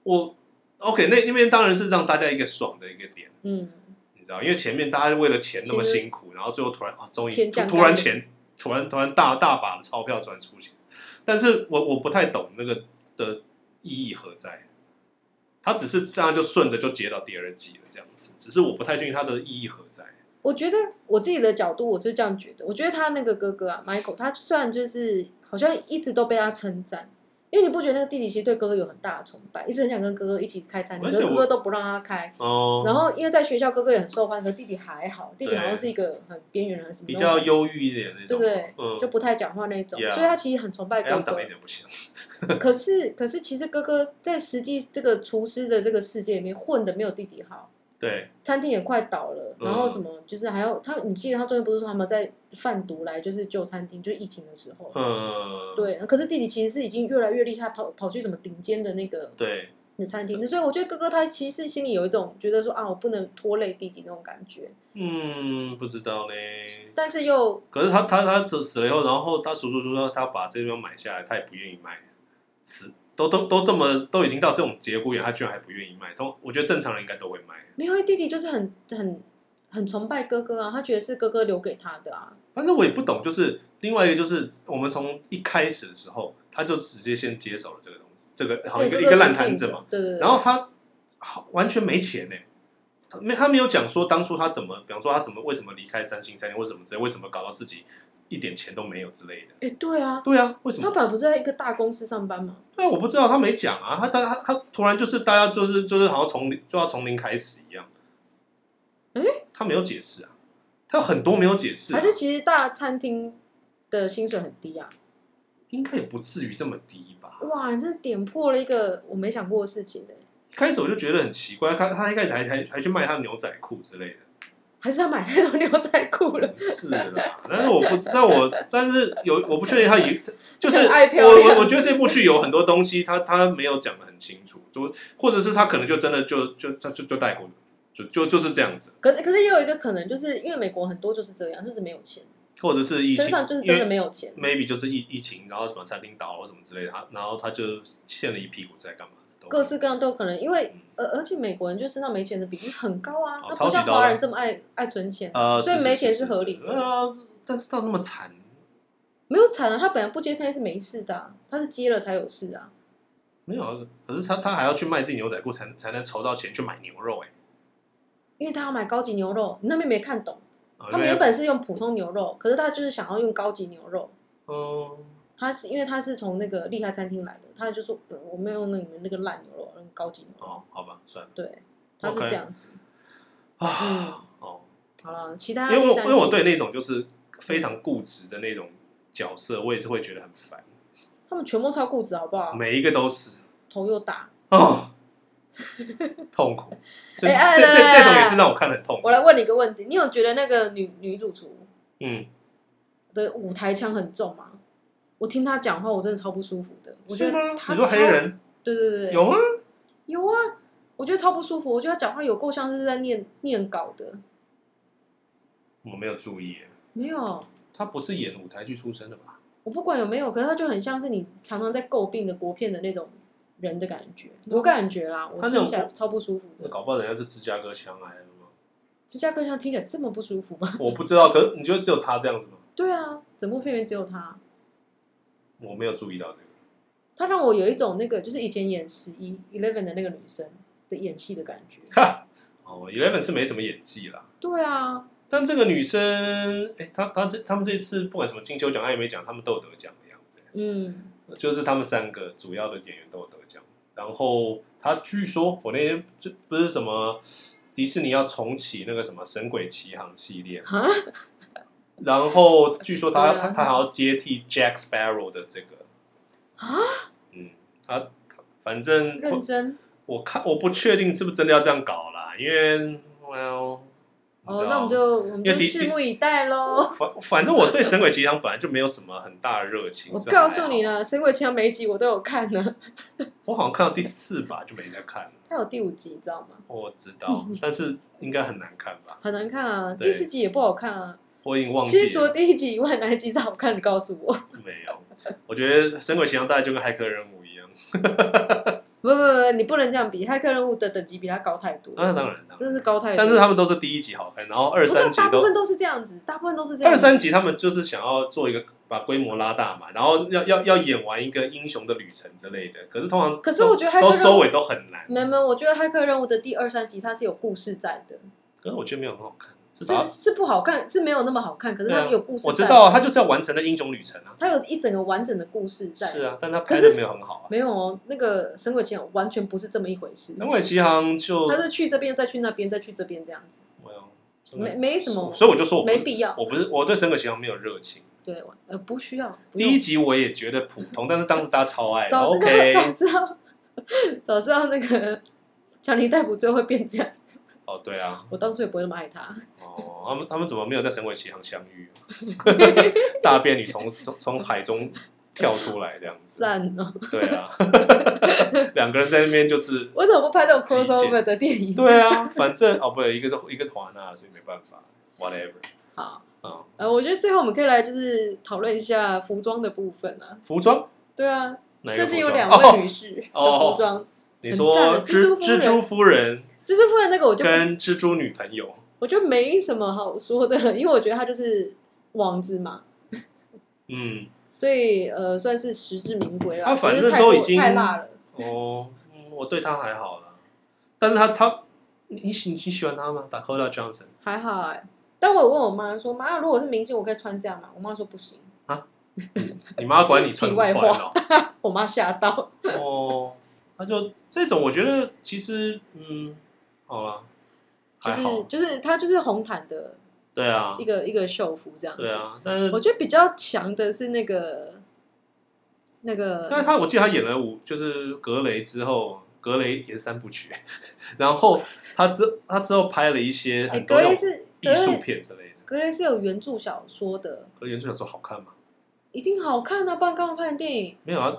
Speaker 1: 我 OK，那那边当然是让大家一个爽的一个点。嗯。你知道，因为前面大家为了钱那么辛苦，然后最后突然啊，终于突然钱突然突然大大把的钞票突然出现，但是我我不太懂那个的意义何在。他只是这样就顺着就接到第二季了这样子，只是我不太确定他的意义何在。
Speaker 2: 我觉得我自己的角度我是这样觉得，我觉得他那个哥哥啊，Michael，他虽然就是好像一直都被他称赞。因为你不觉得那个弟弟其实对哥哥有很大的崇拜，一直很想跟哥哥一起开餐厅，可是哥哥都不让他开。哦。然后因为在学校哥哥也很受欢迎，可弟弟还好，弟弟好像是一个很边缘人什么。
Speaker 1: 比较忧郁一点那种。对对。
Speaker 2: 嗯。就不太讲话那种，所以他其实很崇拜哥哥。
Speaker 1: 长一点不行。
Speaker 2: 可是可是其实哥哥在实际这个厨师的这个世界里面混的没有弟弟好。
Speaker 1: 对，
Speaker 2: 餐厅也快倒了，然后什么就是还要他，你记得他中间不是说他们在贩毒来就是救餐厅，就是疫情的时候，嗯，对。可是弟弟其实是已经越来越厉害，跑跑去什么顶尖的那个对的餐厅，所以我觉得哥哥他其实心里有一种觉得说啊，我不能拖累弟弟那种感觉。
Speaker 1: 嗯，不知道呢。
Speaker 2: 但是又
Speaker 1: 可是他他他死死了以后，然后他叔叔说他把这地方买下来，他也不愿意卖，死。都都都这么都已经到这种节骨眼，他居然还不愿意卖。都我觉得正常人应该都会卖。
Speaker 2: 没有，弟弟就是很很很崇拜哥哥啊，他觉得是哥哥留给他的啊。
Speaker 1: 反正我也不懂，就是另外一个就是我们从一开始的时候，他就直接先接手了这个东西，这个好一个一个烂摊子嘛。
Speaker 2: 对对对。
Speaker 1: 然后他好完全没钱呢，他没他没有讲说当初他怎么，比方说他怎么为什么离开三星餐厅，为什么这为什么搞到自己一点钱都没有之类的。
Speaker 2: 哎，对啊，
Speaker 1: 对啊，为什么？
Speaker 2: 他本来不是在一个大公司上班吗？
Speaker 1: 对啊，我不知道，他没讲啊，他他他他突然就是大家就是就是好像从零就要从零开始一样。
Speaker 2: 哎，
Speaker 1: 他没有解释啊，他有很多没有解释啊。
Speaker 2: 还是其实大餐厅的薪水很低啊？
Speaker 1: 应该也不至于这么低吧？
Speaker 2: 哇，你这点破了一个我没想过的事情呢。
Speaker 1: 一开始我就觉得很奇怪，他他一开始还还还去卖他的牛仔裤之类的，
Speaker 2: 还是要买太多牛仔裤了？
Speaker 1: 是啦，但是我不，但我但是有我不确定他以就是
Speaker 2: 我
Speaker 1: 我我觉得这部剧有很多东西他他没有讲的很清楚，就或者是他可能就真的就就就就带过。就就就是这样子，
Speaker 2: 可是可是也有一个可能，就是因为美国很多就是这样，就是没有钱，
Speaker 1: 或者是疫情，
Speaker 2: 身上就是真的没有钱
Speaker 1: ，maybe 就是疫疫情，然后什么餐厅倒了什么之类的，他然后他就欠了一屁股债干嘛的，
Speaker 2: 各式各样都有可能，因为而而且美国人就身上没钱的比例很高啊，他、
Speaker 1: 哦、
Speaker 2: 不像华人这么爱爱存钱，
Speaker 1: 呃，
Speaker 2: 所以没钱是合理的，
Speaker 1: 呃，但是到那么惨，
Speaker 2: 没有惨啊，他本来不接餐是没事的、啊，他是接了才有事啊，
Speaker 1: 没有啊，可是他他还要去卖自己牛仔裤才才能筹到钱去买牛肉哎、欸。
Speaker 2: 因为他要买高级牛肉，你那边没看懂。他们原本是用普通牛肉，可是他就是想要用高级牛肉。
Speaker 1: 哦。
Speaker 2: 他因为他是从那个厉害餐厅来的，他就说我没有用那里面那个烂牛肉，用高级牛肉。
Speaker 1: 哦，好吧，算了。
Speaker 2: 对，他是这样子。
Speaker 1: 啊。哦。
Speaker 2: 好了，其他
Speaker 1: 因为因为我对那种就是非常固执的那种角色，我也是会觉得很烦。
Speaker 2: 他们全部超固执，好不好？
Speaker 1: 每一个都是。
Speaker 2: 头又大。
Speaker 1: 哦。痛苦，这、欸、这这这种也是让我看的很痛苦。
Speaker 2: 我来问你一个问题，你有觉得那个女女主厨，
Speaker 1: 嗯，
Speaker 2: 的舞台腔很重吗？我听他讲话，我真的超不舒服的。我觉得他
Speaker 1: 你说黑人，
Speaker 2: 对对对，
Speaker 1: 有啊？
Speaker 2: 有啊，我觉得超不舒服。我觉得他讲话有够像是在念念稿的。
Speaker 1: 我没有注意，
Speaker 2: 没有，
Speaker 1: 他不是演舞台剧出身的吧？
Speaker 2: 我不管有没有，可是他就很像是你常常在诟病的国片的那种。人的感觉，我感觉啦，我听起来超不舒服的。
Speaker 1: 搞不好人家是芝加哥腔来的吗？
Speaker 2: 芝加哥腔听起来这么不舒服吗？
Speaker 1: 我不知道，可是你觉得只有他这样子吗？
Speaker 2: 对啊，整部片里面只有他。
Speaker 1: 我没有注意到这个。
Speaker 2: 他让我有一种那个，就是以前演十一 Eleven 的那个女生的演戏的感觉。
Speaker 1: 哈，哦，Eleven 是没什么演技啦。
Speaker 2: 对啊，
Speaker 1: 但这个女生，哎、欸，她她这他们这次不管什么金球奖，她也没讲，他们都有得奖的样子。嗯。就是他们三个主要的演员都有得奖，然后他据说我那天这不是什么迪士尼要重启那个什么《神鬼奇航》系列，然后据说他、啊、他他还要接替 Jack Sparrow 的这个啊，嗯，他反正
Speaker 2: 认真，
Speaker 1: 我看我不确定是不是真的要这样搞啦，因为 Well。
Speaker 2: 哦，那我们就我们就拭目以待喽。
Speaker 1: 反反正我对《神鬼奇航》本来就没有什么很大的热情。
Speaker 2: 我告诉你了，《神鬼奇航》每一集我都有看呢。
Speaker 1: 我好像看到第四吧，就没再看了。
Speaker 2: 它有第五集，你知道吗？
Speaker 1: 我知道，但是应该很难看吧？
Speaker 2: 很难看啊！第四集也不好看啊。
Speaker 1: 我已经忘记了。
Speaker 2: 其实除了第一集以外，哪一集是好看？你告诉我。
Speaker 1: 没有，我觉得《神鬼奇航》大概就跟《骇客任务》一样。
Speaker 2: 不不不，你不能这样比，骇客任务的等级比他高太多。
Speaker 1: 那、啊、当然，
Speaker 2: 真是高太多。
Speaker 1: 但是他们都是第一集好看，然后二三集都大
Speaker 2: 部分都是这样子，大部分都是这样。
Speaker 1: 二三集他们就是想要做一个把规模拉大嘛，然后要要要演完一个英雄的旅程之类的。可是通常，
Speaker 2: 可是我觉得骇客
Speaker 1: 收尾都很难。
Speaker 2: 没没，我觉得骇客任务的第二三集它是有故事在的。
Speaker 1: 可是我觉得没有很好看。
Speaker 2: 是是不好看，是没有那么好看，可是它有故事。
Speaker 1: 我知道，它就是要完成的英雄旅程啊。
Speaker 2: 它有一整个完整的故事在。
Speaker 1: 是啊，但它拍的没有很好啊。
Speaker 2: 没有哦，那个《神鬼奇航》完全不是这么一回事。
Speaker 1: 《神鬼奇航》就
Speaker 2: 他是去这边，再去那边，再去这边这样子。没有，没没什么，
Speaker 1: 所以我就说我
Speaker 2: 没必要。
Speaker 1: 我不是我对《神鬼奇航》没有热情。
Speaker 2: 对，呃，不需要。
Speaker 1: 第一集我也觉得普通，但是当时大家超爱。
Speaker 2: 早知道，早知道，早知道那个强尼戴普最后会变这样。
Speaker 1: 哦，对啊，
Speaker 2: 我当初也不会那么爱他。
Speaker 1: 哦，他们他们怎么没有在神鬼奇航相遇？大便女从从从海中跳出来这样子，赞哦！对啊，两个人在那边就是
Speaker 2: 为什么不拍这种 crossover 的电影？
Speaker 1: 对啊，反正哦，不对，一个是一个是华纳，所以没办法，whatever。
Speaker 2: 好，嗯，呃，我觉得最后我们可以来就是讨论一下服装的部分啊。
Speaker 1: 服装？
Speaker 2: 对啊，最近有两位女士的服装。
Speaker 1: 你说蜘蜘蛛夫人，
Speaker 2: 蜘蛛夫人那个我就
Speaker 1: 跟蜘蛛女朋友，
Speaker 2: 我就没什么好说的了，因为我觉得她就是王子嘛。
Speaker 1: 嗯，
Speaker 2: 所以呃，算是实至名归了。
Speaker 1: 他反正都已经
Speaker 2: 太辣了。
Speaker 1: 哦，我对他还好啦，但是他他，你喜你喜欢他吗？Dakota Johnson
Speaker 2: 还好哎、欸，但我有问我妈说，妈，如果是明星，我可以穿这样吗？我妈说不行
Speaker 1: 啊。你妈管你穿不穿 哦？
Speaker 2: 我妈吓到。
Speaker 1: 哦，那就这种，我觉得其实嗯，好了，
Speaker 2: 就是就是他就是红毯的。
Speaker 1: 对啊，
Speaker 2: 一个一个秀服这样子。
Speaker 1: 对啊，但是
Speaker 2: 我觉得比较强的是那个那个。
Speaker 1: 但是他我记得他演了五，就是格雷之后，格雷也是三部曲，然后他之他之后拍了一些格雷是艺术片之类的。
Speaker 2: 格雷是有原著小说的，
Speaker 1: 格雷原著小说好看吗？
Speaker 2: 一定好看啊！不然干嘛拍的电影？
Speaker 1: 没有啊，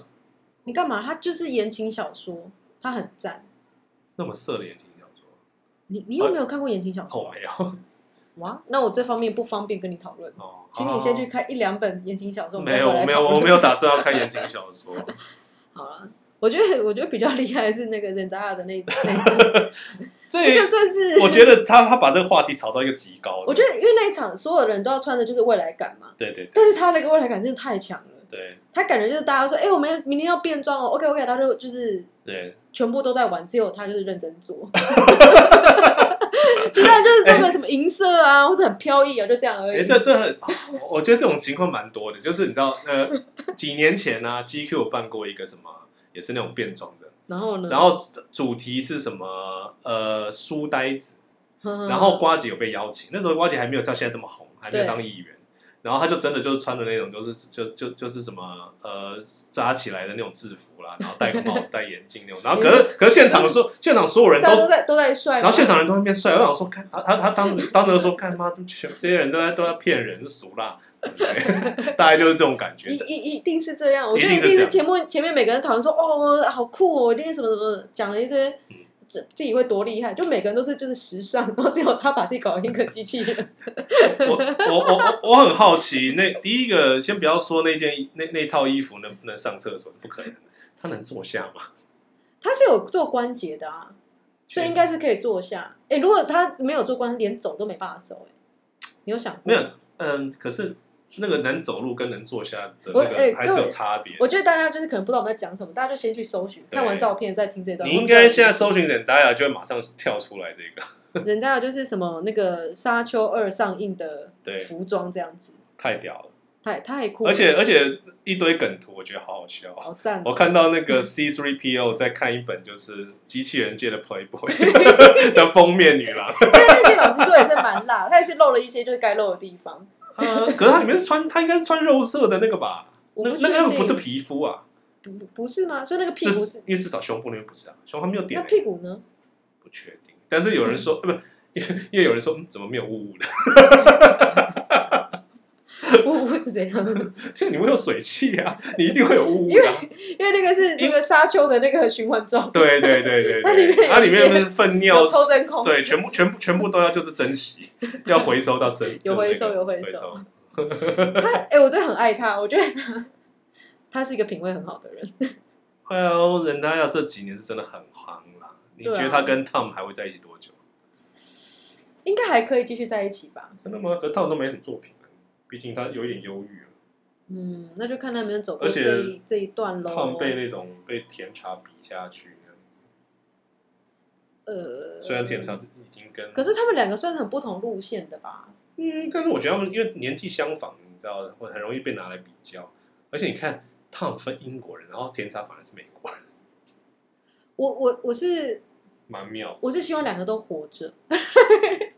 Speaker 2: 你干嘛？他就是言情小说，他很赞。
Speaker 1: 那么色的言情小说，
Speaker 2: 你你有没有看过言情小说？
Speaker 1: 我没有。
Speaker 2: 哇，那我这方面不方便跟你讨论，
Speaker 1: 哦，
Speaker 2: 请你先去看一两本言情小说。
Speaker 1: 没有，没有，我没有打算要看言情小说。
Speaker 2: 好了，我觉得我觉得比较厉害的是那个任达亚的那 那一集，这个算是
Speaker 1: 我觉得他他把这个话题炒到一个极高。
Speaker 2: 我觉得因为那一场所有人都要穿的就是未来感嘛，
Speaker 1: 对对。
Speaker 2: 但是他那个未来感真的太强了，
Speaker 1: 对。
Speaker 2: 他感觉就是大家说，哎，我们明天要变装哦，OK OK，他就就是
Speaker 1: 对，全
Speaker 2: 部都在玩，只有他就是认真做。其他人就是那个什么银色啊，欸、或者很飘逸啊，就这样而已。
Speaker 1: 哎、欸，这这很，我觉得这种情况蛮多的。就是你知道，呃，几年前呢、啊、，GQ 有办过一个什么，也是那种变装的。
Speaker 2: 然后呢？
Speaker 1: 然后主题是什么？呃，书呆子。然后瓜姐有被邀请，那时候瓜姐还没有像现在这么红，还没有当议员。然后他就真的就是穿的那种，就是就就就是什么呃扎起来的那种制服啦，然后戴个帽子、戴眼镜那种。然后可是可是现场说，现场所有人都
Speaker 2: 都在都在帅，
Speaker 1: 然后现场人都在变帅。我想说，看他他他当时当时说，看妈全这些人都在都在骗人，俗辣，大概就是这种感觉。
Speaker 2: 一一一定是这样，我觉得一定是前面前面每个人讨论说，哦，好酷哦，一定是什么什么讲了一些。嗯自己会多厉害？就每个人都是就是时尚，然后只有他把自己搞成一个机器人。
Speaker 1: 我我我我很好奇，那第一个先不要说那件那那套衣服能不能上厕所是不可能的，他能坐下吗？
Speaker 2: 他是有做关节的啊，所以应该是可以坐下。哎、欸，如果他没有做关节，连走都没办法走。哎，你有想过？
Speaker 1: 没有，嗯，可是。那个能走路跟能坐下的那个还是有差别。
Speaker 2: 我觉得大家就是可能不知道我们在讲什么，大家就先去搜寻，看完照片再听这段。
Speaker 1: 你应该现在搜寻人大家就会马上跳出来这个。
Speaker 2: 人家就是什么那个《沙丘二》上映的服装这样子，
Speaker 1: 太屌了，
Speaker 2: 太太酷。
Speaker 1: 而且而且一堆梗图，我觉得好好笑。
Speaker 2: 好赞！
Speaker 1: 我看到那个 C3PO 在看一本就是机器人界的 Playboy 的封面女郎，
Speaker 2: 因为那件老师说也是蛮辣，他也是露了一些就是该露的地方。
Speaker 1: 呃，可是它里面是穿，它应该是穿肉色的那个吧？那那个不是皮肤啊？
Speaker 2: 不不是吗？所以那个屁股是，
Speaker 1: 因为至少胸部那边不是啊，胸还没有点。
Speaker 2: 那屁股呢？
Speaker 1: 不确定，但是有人说，不，因 为因为有人说，嗯怎么没有雾雾的？
Speaker 2: 是怎样？
Speaker 1: 就你会有水汽啊，你一定会有雾雾的。
Speaker 2: 因为因为那个是那个沙丘的那个循环状。
Speaker 1: 对对对对，
Speaker 2: 它里面
Speaker 1: 它里面是粪尿
Speaker 2: 抽真空，
Speaker 1: 对，全部全部全部都要就是珍惜，要回收到身，
Speaker 2: 有回收有回收。他 哎，我真的很爱他，我觉得他他是一个品味很好的人。
Speaker 1: 哎呀，人家要这几年是真的很慌啦。你觉得他跟 Tom 还会在一起多久？
Speaker 2: 应该还可以继续在一起吧？
Speaker 1: 真的吗？可 Tom 都没什么作品。毕竟他有一点忧郁了，
Speaker 2: 嗯，那就看他能不能走过这一这一段喽。
Speaker 1: 胖被那种被甜茶比下去那样子，
Speaker 2: 呃，
Speaker 1: 虽然甜茶已经跟，
Speaker 2: 可是他们两个算是很不同路线的吧？
Speaker 1: 嗯，但是我觉得他们因为年纪相仿，你知道，会很容易被拿来比较。而且你看，他们分英国人，然后甜茶反而是美国人。
Speaker 2: 我我我是。
Speaker 1: 蛮妙，
Speaker 2: 我是希望两个都活着。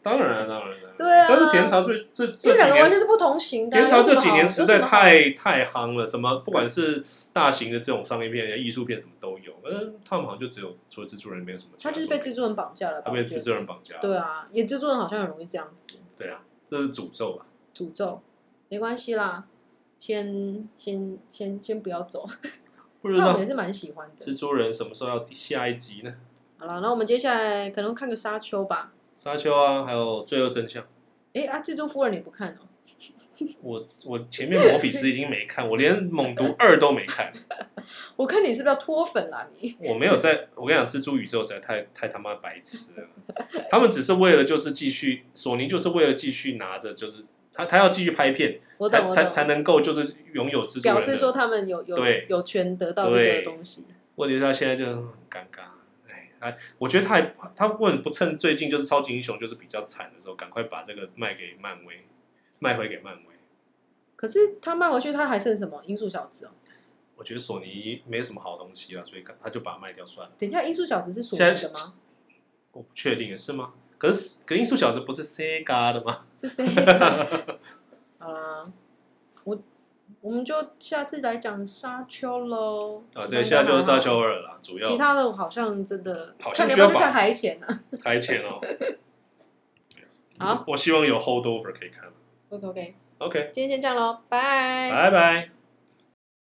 Speaker 1: 当然了，当然了，
Speaker 2: 对啊。
Speaker 1: 但是甜茶最这这
Speaker 2: 两个完全是不同型的。
Speaker 1: 甜茶这几年实在太太夯了，什么不管是大型的这种商业片、艺术片，什么都有。嗯，他们好像就只有除了蜘蛛人，没有什么。
Speaker 2: 他就是被蜘蛛人绑架了，
Speaker 1: 他被蜘蛛人绑架。
Speaker 2: 对啊，演蜘蛛人好像很容易这样子。
Speaker 1: 对啊，这是诅咒吧？
Speaker 2: 诅咒，没关系啦，先先先先不要走。不知道，我也是蛮喜欢的。
Speaker 1: 蜘蛛人什么时候要下一集呢？
Speaker 2: 好了，那我们接下来可能看个沙丘吧。
Speaker 1: 沙丘啊，还有罪恶真相。
Speaker 2: 哎啊，蜘蛛夫人你不看哦？
Speaker 1: 我我前面摩比斯已经没看，我连猛毒二都没看。
Speaker 2: 我看你是不是要脱粉啦？你
Speaker 1: 我没有在，我跟你讲，蜘蛛宇宙实在太太他妈白痴了。他们只是为了就是继续，索尼就是为了继续拿着就是他他要继续拍片，
Speaker 2: 我
Speaker 1: 才才才能够就是拥有蜘蛛，
Speaker 2: 表示说他们有有对有权得到这个东西。
Speaker 1: 问题是他现在就很尴尬，哎，我觉得他还他为什么不趁最近就是超级英雄就是比较惨的时候，赶快把这个卖给漫威，卖回给漫威。
Speaker 2: 可是他卖回去，他还剩什么？音速小子哦。
Speaker 1: 我觉得索尼没什么好东西了，所以他就把它卖掉算了。
Speaker 2: 等一下，音速小子是索尼的吗？
Speaker 1: 我不确定，是吗？可是，可音速小子不是 Sega 的吗？
Speaker 2: 是 Sega。我我们就下次来讲沙丘喽。
Speaker 1: 啊，对，现在就是沙丘二啦，主要。
Speaker 2: 其他的好像真的，看你要不要看海潜呢？
Speaker 1: 海潜哦。
Speaker 2: 好，
Speaker 1: 我希望有 Holdover 可以看。
Speaker 2: OK OK
Speaker 1: OK，
Speaker 2: 今天先这样喽，拜
Speaker 1: 拜拜。